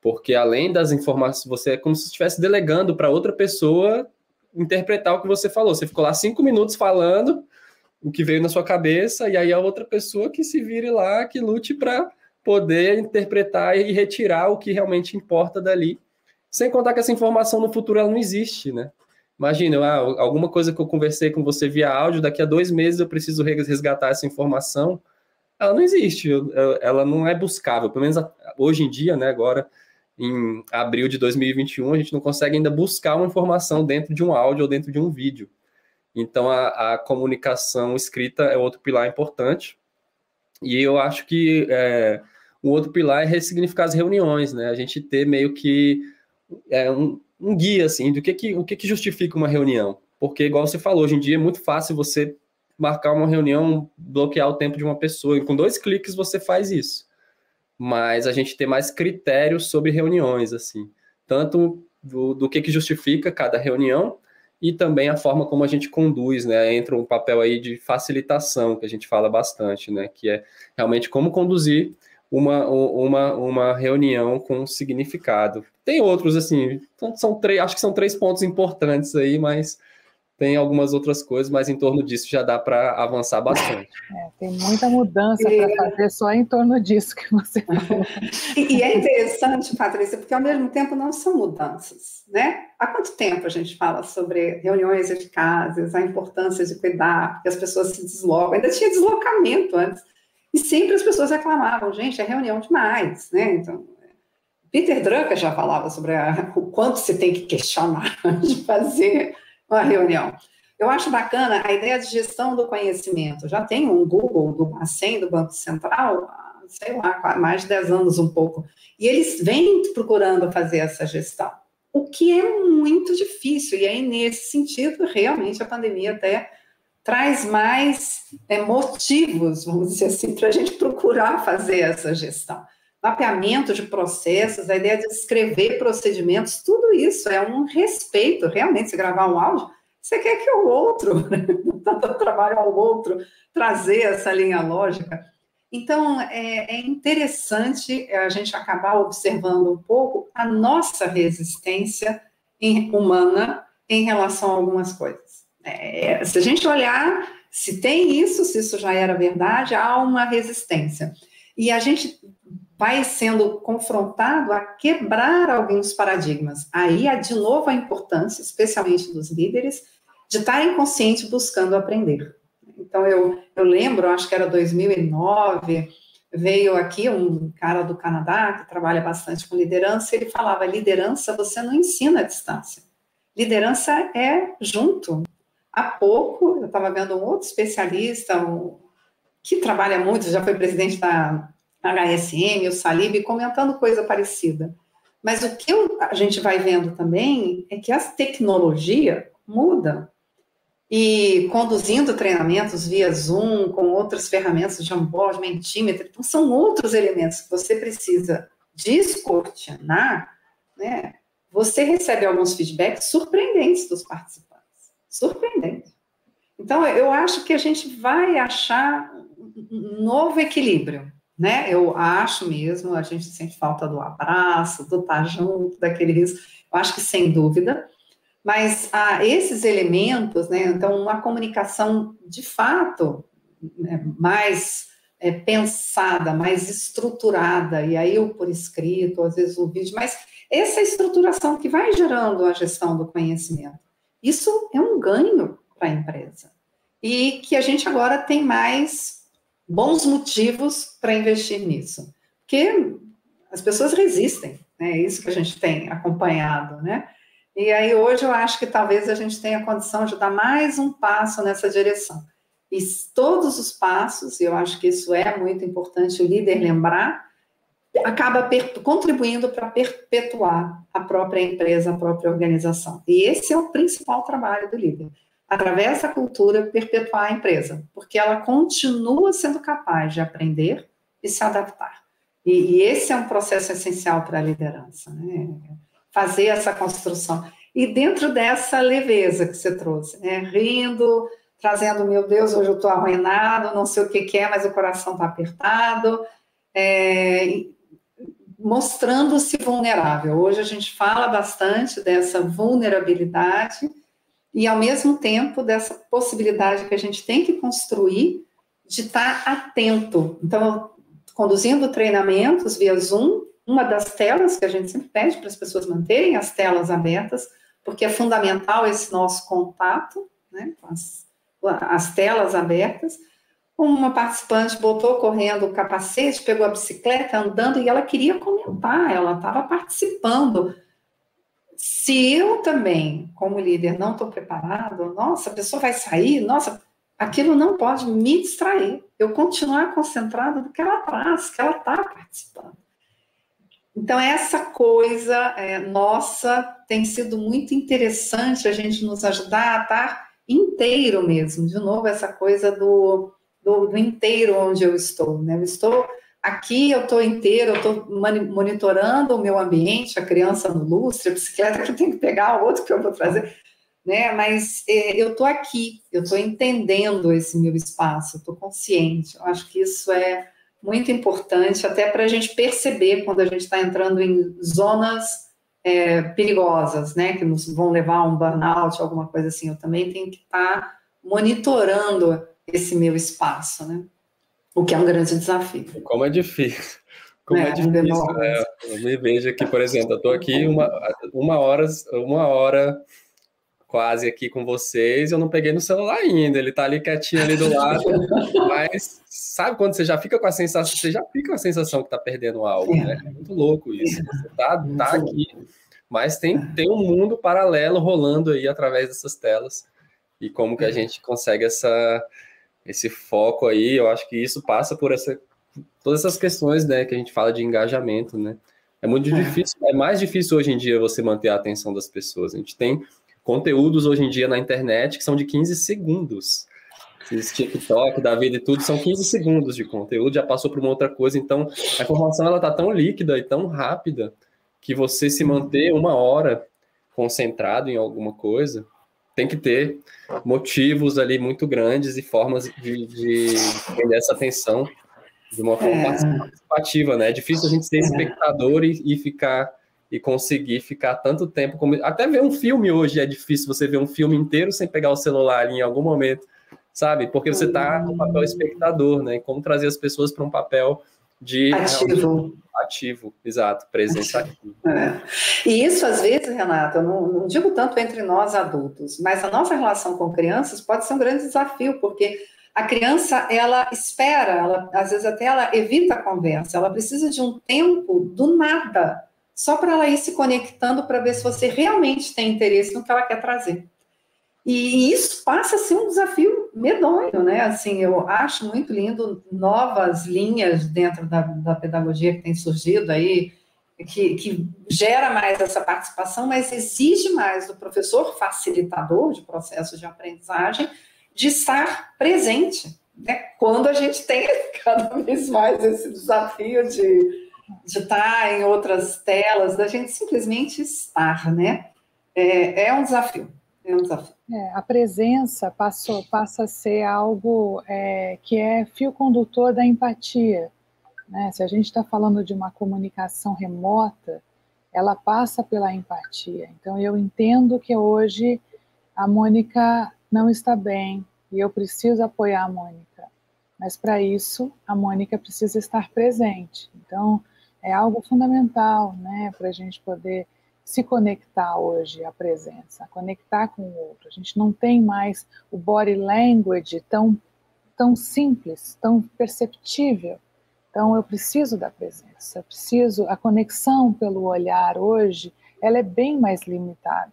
porque além das informações, você é como se estivesse delegando para outra pessoa interpretar o que você falou. Você ficou lá cinco minutos falando o que veio na sua cabeça e aí a outra pessoa que se vire lá, que lute para poder interpretar e retirar o que realmente importa dali. Sem contar que essa informação no futuro ela não existe, né? Imagina, ah, alguma coisa que eu conversei com você via áudio, daqui a dois meses eu preciso resgatar essa informação. Ela não existe, ela não é buscável. Pelo menos hoje em dia, né? Agora, em abril de 2021, a gente não consegue ainda buscar uma informação dentro de um áudio ou dentro de um vídeo. Então, a, a comunicação escrita é outro pilar importante. E eu acho que é, outro pilar é ressignificar as reuniões, né? A gente ter meio que é, um, um, guia, assim, do que, que, o que, que justifica uma reunião. Porque, igual você falou, hoje em dia é muito fácil você marcar uma reunião, bloquear o tempo de uma pessoa, e com dois cliques você faz isso. Mas a gente tem mais critérios sobre reuniões, assim, tanto do, do que, que justifica cada reunião, e também a forma como a gente conduz, né? Entra um papel aí de facilitação, que a gente fala bastante, né? Que é realmente como conduzir uma, uma, uma reunião com significado. Tem outros, assim, são três, acho que são três pontos importantes aí, mas tem algumas outras coisas, mas em torno disso já dá para avançar bastante. *laughs* É, tem muita mudança para fazer só em torno disso que você *laughs* falou. e, é interessante, Patrícia, porque ao mesmo tempo não são mudanças, né? Há quanto tempo a gente fala sobre reuniões eficazes, a importância de cuidar, porque as pessoas se deslocam, ainda tinha deslocamento antes, e sempre as pessoas reclamavam, gente, é reunião demais, né? Então, Peter Drucker já falava sobre a, o quanto você tem que questionar *laughs* de fazer uma reunião. Eu acho bacana a ideia de gestão do conhecimento. Já tem um Google do Bacen, do Banco Central, sei lá, mais de 10 anos um pouco. E eles vêm procurando fazer essa gestão, o que é muito difícil. E aí, nesse sentido, realmente a pandemia até traz mais é, motivos, vamos dizer assim, para a gente procurar fazer essa gestão. Mapeamento de processos, a ideia de escrever procedimentos, tudo isso é um respeito. Realmente, se gravar um áudio, você quer que o outro, *laughs* dando trabalho ao outro, trazer essa linha lógica. Então, é, é, interessante a gente acabar observando um pouco a nossa resistência em, humana em relação a algumas coisas. É, se a gente olhar se tem isso, se isso já era verdade, há uma resistência. E a gente vai sendo confrontado a quebrar alguns paradigmas. Aí há de novo a importância, especialmente dos líderes, de estarem conscientes buscando aprender. Então eu, eu lembro, acho que era 2009, veio aqui um cara do Canadá que trabalha bastante com liderança, ele falava: liderança você não ensina à distância. Liderança é junto. Há pouco eu estava vendo um outro especialista um, que trabalha muito, já foi presidente da HSM, o Salib, comentando coisa parecida. Mas o que a gente vai vendo também é que a tecnologia muda. E conduzindo treinamentos via Zoom, com outras ferramentas de onboard, mentímetro, então são outros elementos que você precisa descortinar, né? Você recebe alguns feedbacks surpreendentes dos participantes. Surpreendente. Então, eu acho que a gente vai achar um novo equilíbrio né? Eu acho mesmo, a gente sente falta do abraço, do estar junto, daquele risco. Eu acho que sem dúvida. Mas ah, esses elementos, né? Então, uma comunicação de fato né, mais é, pensada, mais estruturada, e aí o por escrito, às vezes o vídeo, mas essa estruturação que vai gerando a gestão do conhecimento, isso é um ganho para a empresa. E que a gente agora tem mais bons motivos para investir nisso. Porque as pessoas resistem, né? É isso que a gente tem acompanhado, né? E aí hoje eu acho que talvez a gente tenha condição de dar mais um passo nessa direção. E todos os passos, e eu acho que isso é muito importante o líder lembrar, acaba contribuindo para perpetuar a própria empresa, a própria organização. E esse é o principal trabalho do líder através da cultura, perpetuar a empresa, porque ela continua sendo capaz de aprender e se adaptar. E, e esse é um processo essencial para a liderança, né? fazer essa construção. E dentro dessa leveza que você trouxe, né? rindo, trazendo, meu Deus, hoje eu estou arruinado, não sei o que, que, é, mas o coração está apertado, é, mostrando-se vulnerável. Hoje a gente fala bastante dessa vulnerabilidade, e ao mesmo tempo dessa possibilidade que a gente tem que construir de estar atento. Então, conduzindo treinamentos via Zoom, uma das telas que a gente sempre pede para as pessoas manterem as telas abertas, porque é fundamental esse nosso contato, né, as, as telas abertas. Uma participante botou correndo o capacete, pegou a bicicleta, andando, e ela queria comentar, ela estava participando se eu também, como líder, não estou preparado, nossa, a pessoa vai sair, nossa, aquilo não pode me distrair. Eu continuar concentrado no que ela traz, que ela está participando. Então, essa coisa é, nossa tem sido muito interessante a gente nos ajudar a estar inteiro mesmo. De novo, essa coisa do, do, do inteiro onde eu estou. Né? Eu estou Aqui eu estou inteiro, eu estou monitorando o meu ambiente, a criança no lustre, a bicicleta que tem que pegar, o outro que eu vou trazer, né? Mas é, eu estou aqui, eu estou entendendo esse meu espaço, estou consciente. Eu acho que isso é muito importante, até para a gente perceber quando a gente está entrando em zonas é, perigosas, né, que nos vão levar a um burnout, alguma coisa assim. Eu também tenho que estar tá monitorando esse meu espaço, né? O que é um grande desafio. Como é difícil. Como é, é difícil, né? Eu me vejo aqui, por exemplo, eu estou aqui uma, uma hora, uma hora quase aqui com vocês, eu não peguei no celular ainda, ele tá ali quietinho ali do lado, *laughs* mas sabe quando você já fica com a sensação, você já fica com a sensação que tá perdendo algo, né? É muito louco isso. Você tá, tá aqui, mas tem, tem um mundo paralelo rolando aí através dessas telas. E como que a gente consegue essa, esse foco aí, eu acho que isso passa por essa, todas essas questões, né, que a gente fala de engajamento, né? É muito é. difícil, é mais difícil hoje em dia você manter a atenção das pessoas. A gente tem conteúdos hoje em dia na internet que são de 15 segundos. Esse TikTok da vida e tudo são 15 segundos de conteúdo, já passou para uma outra coisa. Então, a informação ela tá tão líquida e tão rápida que você se manter uma hora concentrado em alguma coisa tem que ter motivos ali muito grandes e formas de, de prender essa atenção de uma forma é. participativa, né? É difícil a gente ser espectador e, e ficar e conseguir ficar tanto tempo como até ver um filme hoje é difícil você ver um filme inteiro sem pegar o celular em algum momento, sabe? Porque você está no papel espectador, né? Como trazer as pessoas para um papel de ativo, ativo, exato, presença ativa. É. E isso às vezes, Renata, eu não, não digo tanto entre nós adultos, mas a nossa relação com crianças pode ser um grande desafio, porque a criança ela espera, ela, às vezes até ela evita a conversa, ela precisa de um tempo do nada só para ela ir se conectando para ver se você realmente tem interesse no que ela quer trazer. E isso passa a ser um desafio medonho, né? Assim, eu acho muito lindo novas linhas dentro da, da pedagogia que tem surgido aí, que, que, gera mais essa participação, mas exige mais do professor facilitador de processo de aprendizagem de estar presente, né? Quando a gente tem *laughs* cada vez mais esse desafio de de estar em outras telas, da gente simplesmente estar, né? É, é um desafio. É a presença passou, passa a ser algo é, que é fio condutor da empatia. Né? Se a gente está falando de uma comunicação remota, ela passa pela empatia. Então, eu entendo que hoje a Mônica não está bem e eu preciso apoiar a Mônica. Mas, para isso, a Mônica precisa estar presente. Então, é algo fundamental, né, para a gente poder se conectar hoje à presença, conectar com o outro. A gente não tem mais o body language tão, tão simples, tão perceptível. Então eu preciso da presença, eu preciso a conexão pelo olhar hoje, ela é bem mais limitada,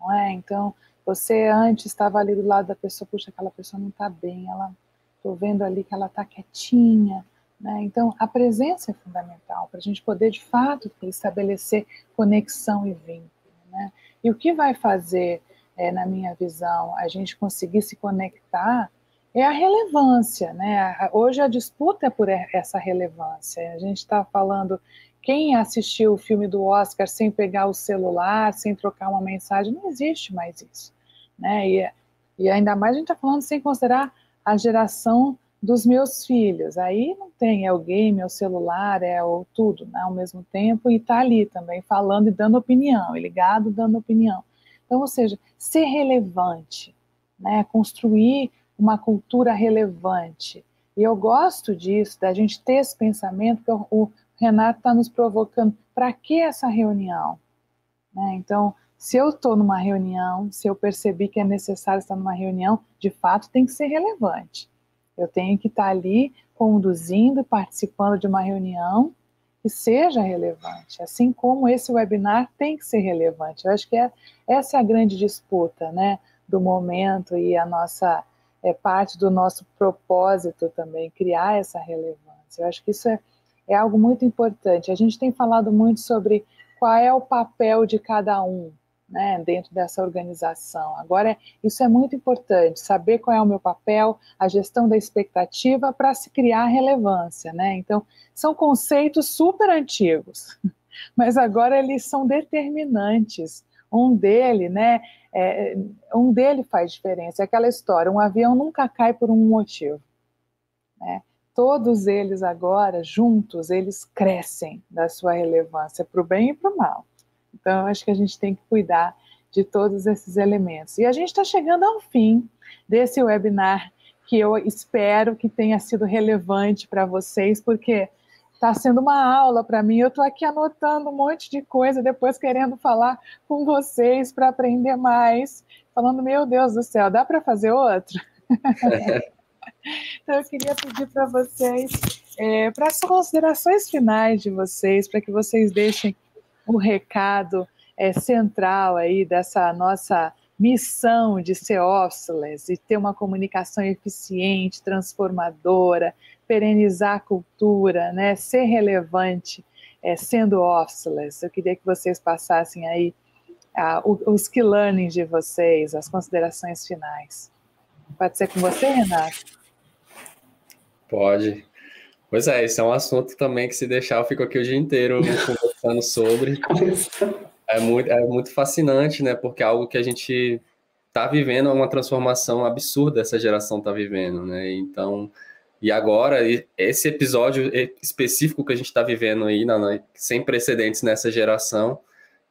não é? Então você antes estava ali do lado da pessoa, puxa, aquela pessoa não está bem, ela estou vendo ali que ela está quietinha, né? Então, a presença é fundamental para a gente poder, de fato, estabelecer conexão e vínculo. Né? E o que vai fazer, é, na minha visão, a gente conseguir se conectar é a relevância. Né? Hoje a disputa é por essa relevância. A gente está falando. Quem assistiu o filme do Oscar sem pegar o celular, sem trocar uma mensagem, não existe mais isso. Né? E, e ainda mais a gente está falando sem considerar a geração dos meus filhos. Aí não tem, é o game, é o celular, é o tudo, né, ao mesmo tempo, e está ali também falando e dando opinião, e ligado dando opinião. Então, ou seja, ser relevante, né, construir uma cultura relevante. E eu gosto disso, da gente ter esse pensamento, que o Renato está nos provocando, para que essa reunião? Né? Então, se eu estou numa reunião, se eu percebi que é necessário estar numa reunião, de fato tem que ser relevante. Eu tenho que estar ali conduzindo, participando de uma reunião que seja relevante, assim como esse webinar tem que ser relevante. Eu acho que é, essa é a grande disputa, né, do momento e a nossa é parte do nosso propósito também criar essa relevância. Eu acho que isso é, é algo muito importante. A gente tem falado muito sobre qual é o papel de cada um, né, dentro dessa organização. Agora, isso é muito importante, saber qual é o meu papel, a gestão da expectativa para se criar relevância. Né? Então, são conceitos super antigos, *laughs* mas agora eles são determinantes. Um dele, né, é, um dele faz diferença. É aquela história, um avião nunca cai por um motivo. Né? Todos eles agora, juntos, eles crescem da sua relevância para o bem e para o mal. Então, acho que a gente tem que cuidar de todos esses elementos. E a gente está chegando ao fim desse webinar que eu espero que tenha sido relevante para vocês, porque está sendo uma aula para mim. Eu estou aqui anotando um monte de coisa, depois querendo falar com vocês para aprender mais, falando, meu Deus do céu, dá para fazer outro? *laughs* então, eu queria pedir para vocês, é, para as considerações finais de vocês, para que vocês deixem o recado é, central aí dessa nossa missão de ser officeless e ter uma comunicação eficiente, transformadora, perenizar a cultura, né, ser relevante, é, sendo officeless. Eu queria que vocês passassem aí ah, os learnings de vocês, as considerações finais. Pode ser com você, Renato? Pode. Pois é, esse é um assunto também que se deixar eu fico aqui o dia inteiro conversando sobre. É muito, é muito fascinante, né? Porque é algo que a gente está vivendo é uma transformação absurda essa geração está vivendo, né? Então, e agora, esse episódio específico que a gente está vivendo aí, sem precedentes nessa geração,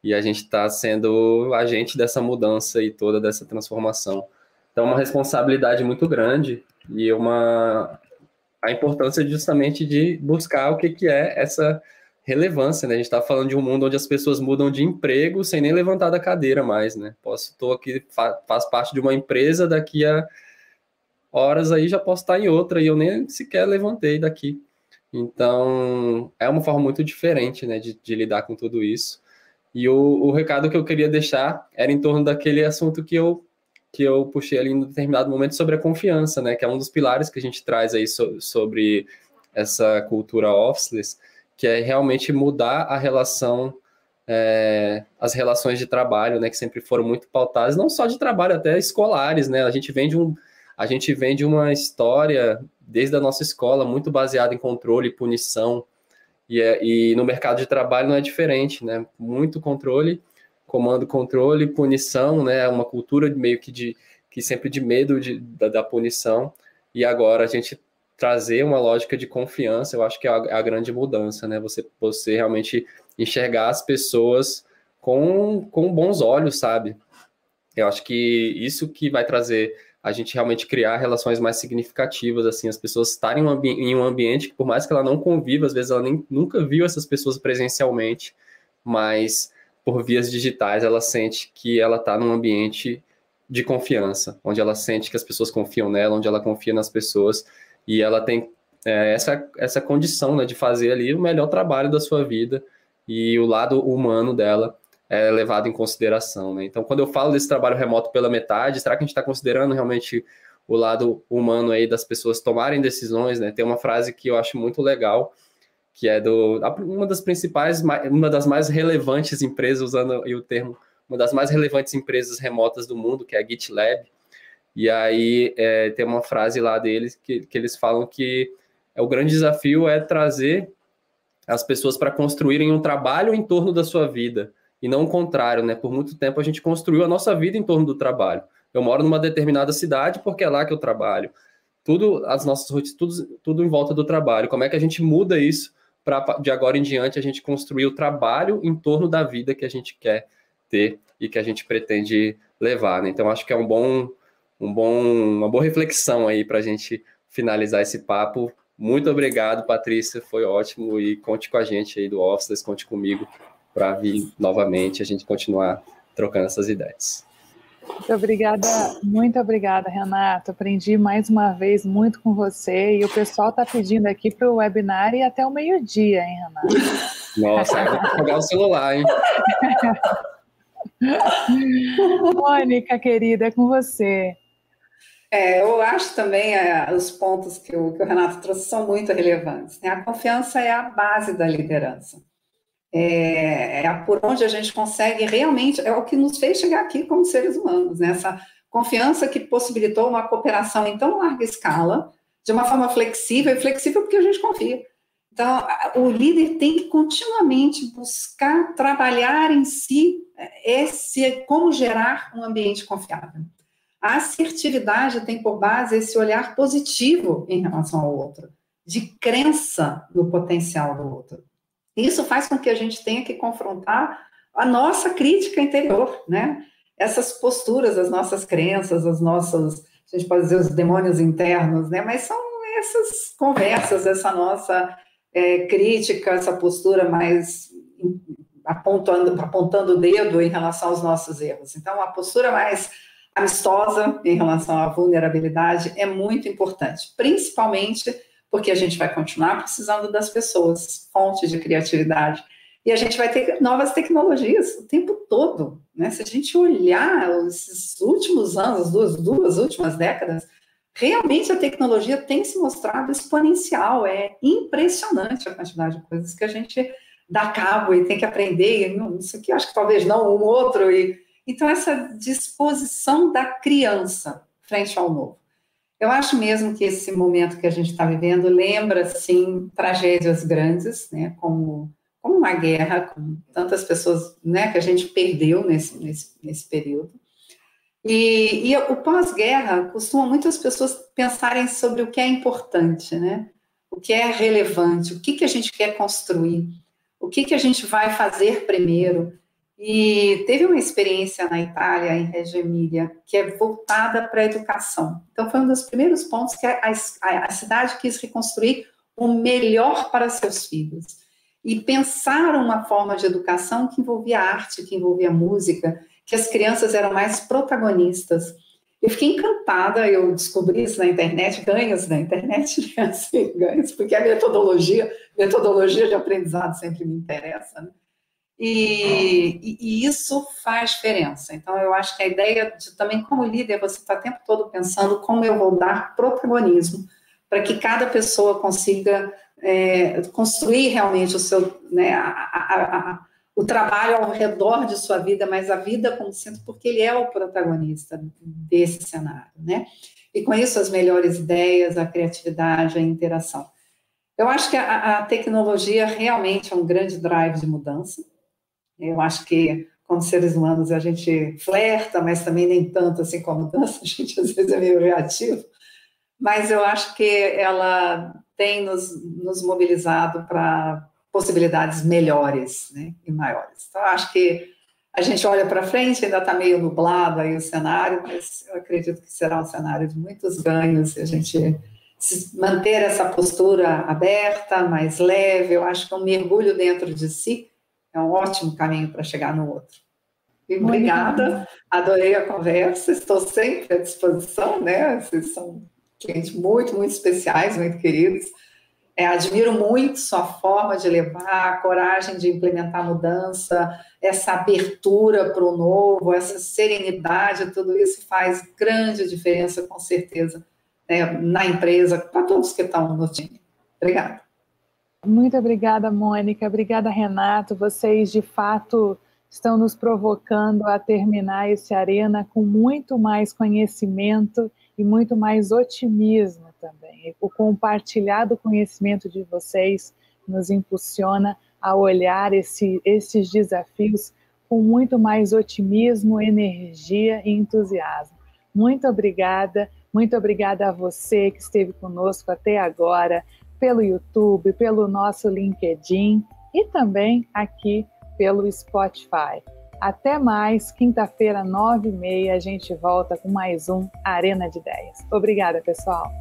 e a gente está sendo agente dessa mudança e toda dessa transformação. Então, uma responsabilidade muito grande e uma a importância justamente de buscar o que, que é essa relevância, né? A gente está falando de um mundo onde as pessoas mudam de emprego sem nem levantar da cadeira mais, né? Posso, estou aqui, fa, faz parte de uma empresa, daqui a horas aí já posso estar em outra e eu nem sequer levantei daqui. Então, é uma forma muito diferente, né, de, de lidar com tudo isso. E o, o, recado que eu queria deixar era em torno daquele assunto que eu que eu puxei ali em determinado momento sobre a confiança, né, que é um dos pilares que a gente traz aí so, sobre essa cultura officeless, que é realmente mudar a relação, é, as relações de trabalho, né, que sempre foram muito pautadas, não só de trabalho, até escolares, né, a gente vem de, um, a gente vem de uma história, desde a nossa escola, muito baseada em controle e punição, e, é, e no mercado de trabalho não é diferente, né, muito controle, comando, controle, punição, né, uma cultura meio que de, que sempre de medo de, da, da punição, e agora a gente trazer uma lógica de confiança, eu acho que é a, é a, grande mudança, né? Você, você realmente enxergar as pessoas com, com bons olhos, sabe? Eu acho que isso que vai trazer a gente realmente criar relações mais significativas, assim, as pessoas estarem em um ambiente que, por mais que ela não conviva, às vezes ela nem, nunca viu essas pessoas presencialmente, mas por vias digitais ela sente que ela está num ambiente de confiança, onde ela sente que as pessoas confiam nela, onde ela confia nas pessoas, e ela tem é, essa, essa condição né, de fazer ali o melhor trabalho da sua vida e o lado humano dela é levado em consideração. Né? Então, quando eu falo desse trabalho remoto pela metade, será que a gente está considerando realmente o lado humano aí das pessoas tomarem decisões? Né? Tem uma frase que eu acho muito legal, que é do uma das principais, uma das mais relevantes empresas, usando o termo, uma das mais relevantes empresas remotas do mundo, que é a GitLab, e aí é, tem uma frase lá deles que, que eles falam que é, o grande desafio é trazer as pessoas para construírem um trabalho em torno da sua vida, e não o contrário, né? Por muito tempo a gente construiu a nossa vida em torno do trabalho. Eu moro numa determinada cidade porque é lá que eu trabalho. Tudo, as nossas rotinas, tudo, tudo em volta do trabalho. Como é que a gente muda isso para de agora em diante a gente construir o trabalho em torno da vida que a gente quer ter e que a gente pretende levar, né? Então acho que é um bom um bom, uma boa reflexão aí para a gente finalizar esse papo. Muito obrigado, Patrícia, foi ótimo e conte com a gente aí do Office, conte comigo para vir novamente a gente continuar trocando essas ideias. Muito obrigada, muito obrigada, Renato. Aprendi mais uma vez muito com você e o pessoal está pedindo aqui para o webinar e até o meio-dia, hein, Renato? Nossa, eu vou pegar o celular, hein? *laughs* Mônica, querida, é com você. É, eu acho também é, os pontos que o, que o, Renato trouxe são muito relevantes. Né? A confiança é a base da liderança. É, é, por onde a gente consegue realmente, é o que nos fez chegar aqui como seres humanos, né? essa confiança que possibilitou uma cooperação em tão larga escala, de uma forma flexível, e flexível porque a gente confia. Então, o líder tem que continuamente buscar trabalhar em si é, esse, como gerar um ambiente confiável. A assertividade tem por base esse olhar positivo em relação ao outro, de crença no potencial do outro. Isso faz com que a gente tenha que confrontar a nossa crítica interior, né? Essas posturas, as nossas crenças, as nossas, a gente pode dizer, os demônios internos, né? Mas são essas conversas, essa nossa é, crítica, essa postura mais apontando, apontando o dedo em relação aos nossos erros. Então, a postura mais amistosa em relação à vulnerabilidade é muito importante, principalmente porque a gente vai continuar precisando das pessoas, fontes de criatividade. E a gente vai ter novas tecnologias o tempo todo. Né? Se a gente olhar esses últimos anos, as duas, duas últimas décadas, realmente a tecnologia tem se mostrado exponencial. É impressionante a quantidade de coisas que a gente dá cabo e tem que aprender. Isso aqui acho que talvez não, um outro. E... Então, essa disposição da criança frente ao novo. Eu acho mesmo que esse momento que a gente está vivendo lembra, sim, tragédias grandes, né, como, como uma guerra, com tantas pessoas né, que a gente perdeu nesse, nesse, nesse período. E, e o pós-guerra costuma muitas pessoas pensarem sobre o que é importante, né? O que é relevante, o que, que a gente quer construir, o que, que a gente vai fazer primeiro. E teve uma experiência na Itália, em Reggio Emília, que é voltada para a educação. Então, foi um dos primeiros pontos que a, a, a cidade quis reconstruir o melhor para seus filhos. E pensar uma forma de educação que envolvia arte, que envolvia música, que as crianças eram mais protagonistas. Eu fiquei encantada, eu descobri isso na internet, ganhos na internet, né? *laughs* assim, ganhos, porque a metodologia, metodologia de aprendizado sempre me interessa, né? E, e, isso faz diferença. Então, eu acho que a ideia de também, como líder, você está o tempo todo pensando como eu vou dar protagonismo para que cada pessoa consiga é, construir realmente o seu, né, a, a, a, o trabalho ao redor de sua vida, mas a vida como centro, porque ele é o protagonista desse cenário, né? E com isso, as melhores ideias, a criatividade, a interação. Eu acho que a, a tecnologia realmente é um grande drive de mudança, eu acho que, como seres humanos, a gente flerta, mas também nem tanto assim com a mudança, *laughs* a gente às vezes é meio reativo. Mas eu acho que ela tem nos, nos mobilizado para possibilidades melhores né, e maiores. Então, acho que a gente olha para frente, ainda está meio nublado aí o cenário, mas eu acredito que será um cenário de muitos ganhos se a gente manter essa postura aberta, mais leve. Eu acho que é um mergulho dentro de si é um ótimo caminho para chegar no outro. E obrigada, adorei a conversa, estou sempre à disposição, né? Vocês são clientes muito, muito especiais, muito queridos. É, admiro muito sua forma de levar, a coragem de implementar mudança, essa abertura para o novo, essa serenidade, tudo isso faz grande diferença, com certeza, né, na empresa, para todos que estão no time. Obrigada. Muito obrigada, Mônica. Obrigada, Renato. Vocês, de fato, estão nos provocando a terminar esse arena com muito mais conhecimento e muito mais otimismo também. O compartilhado conhecimento de vocês nos impulsiona a olhar esse, esses desafios com muito mais otimismo, energia e entusiasmo. Muito obrigada, muito obrigada a você que esteve conosco até agora pelo YouTube, pelo nosso LinkedIn e também aqui pelo Spotify. Até mais, quinta-feira, nove e meia, a gente volta com mais um Arena de Ideias. Obrigada, pessoal!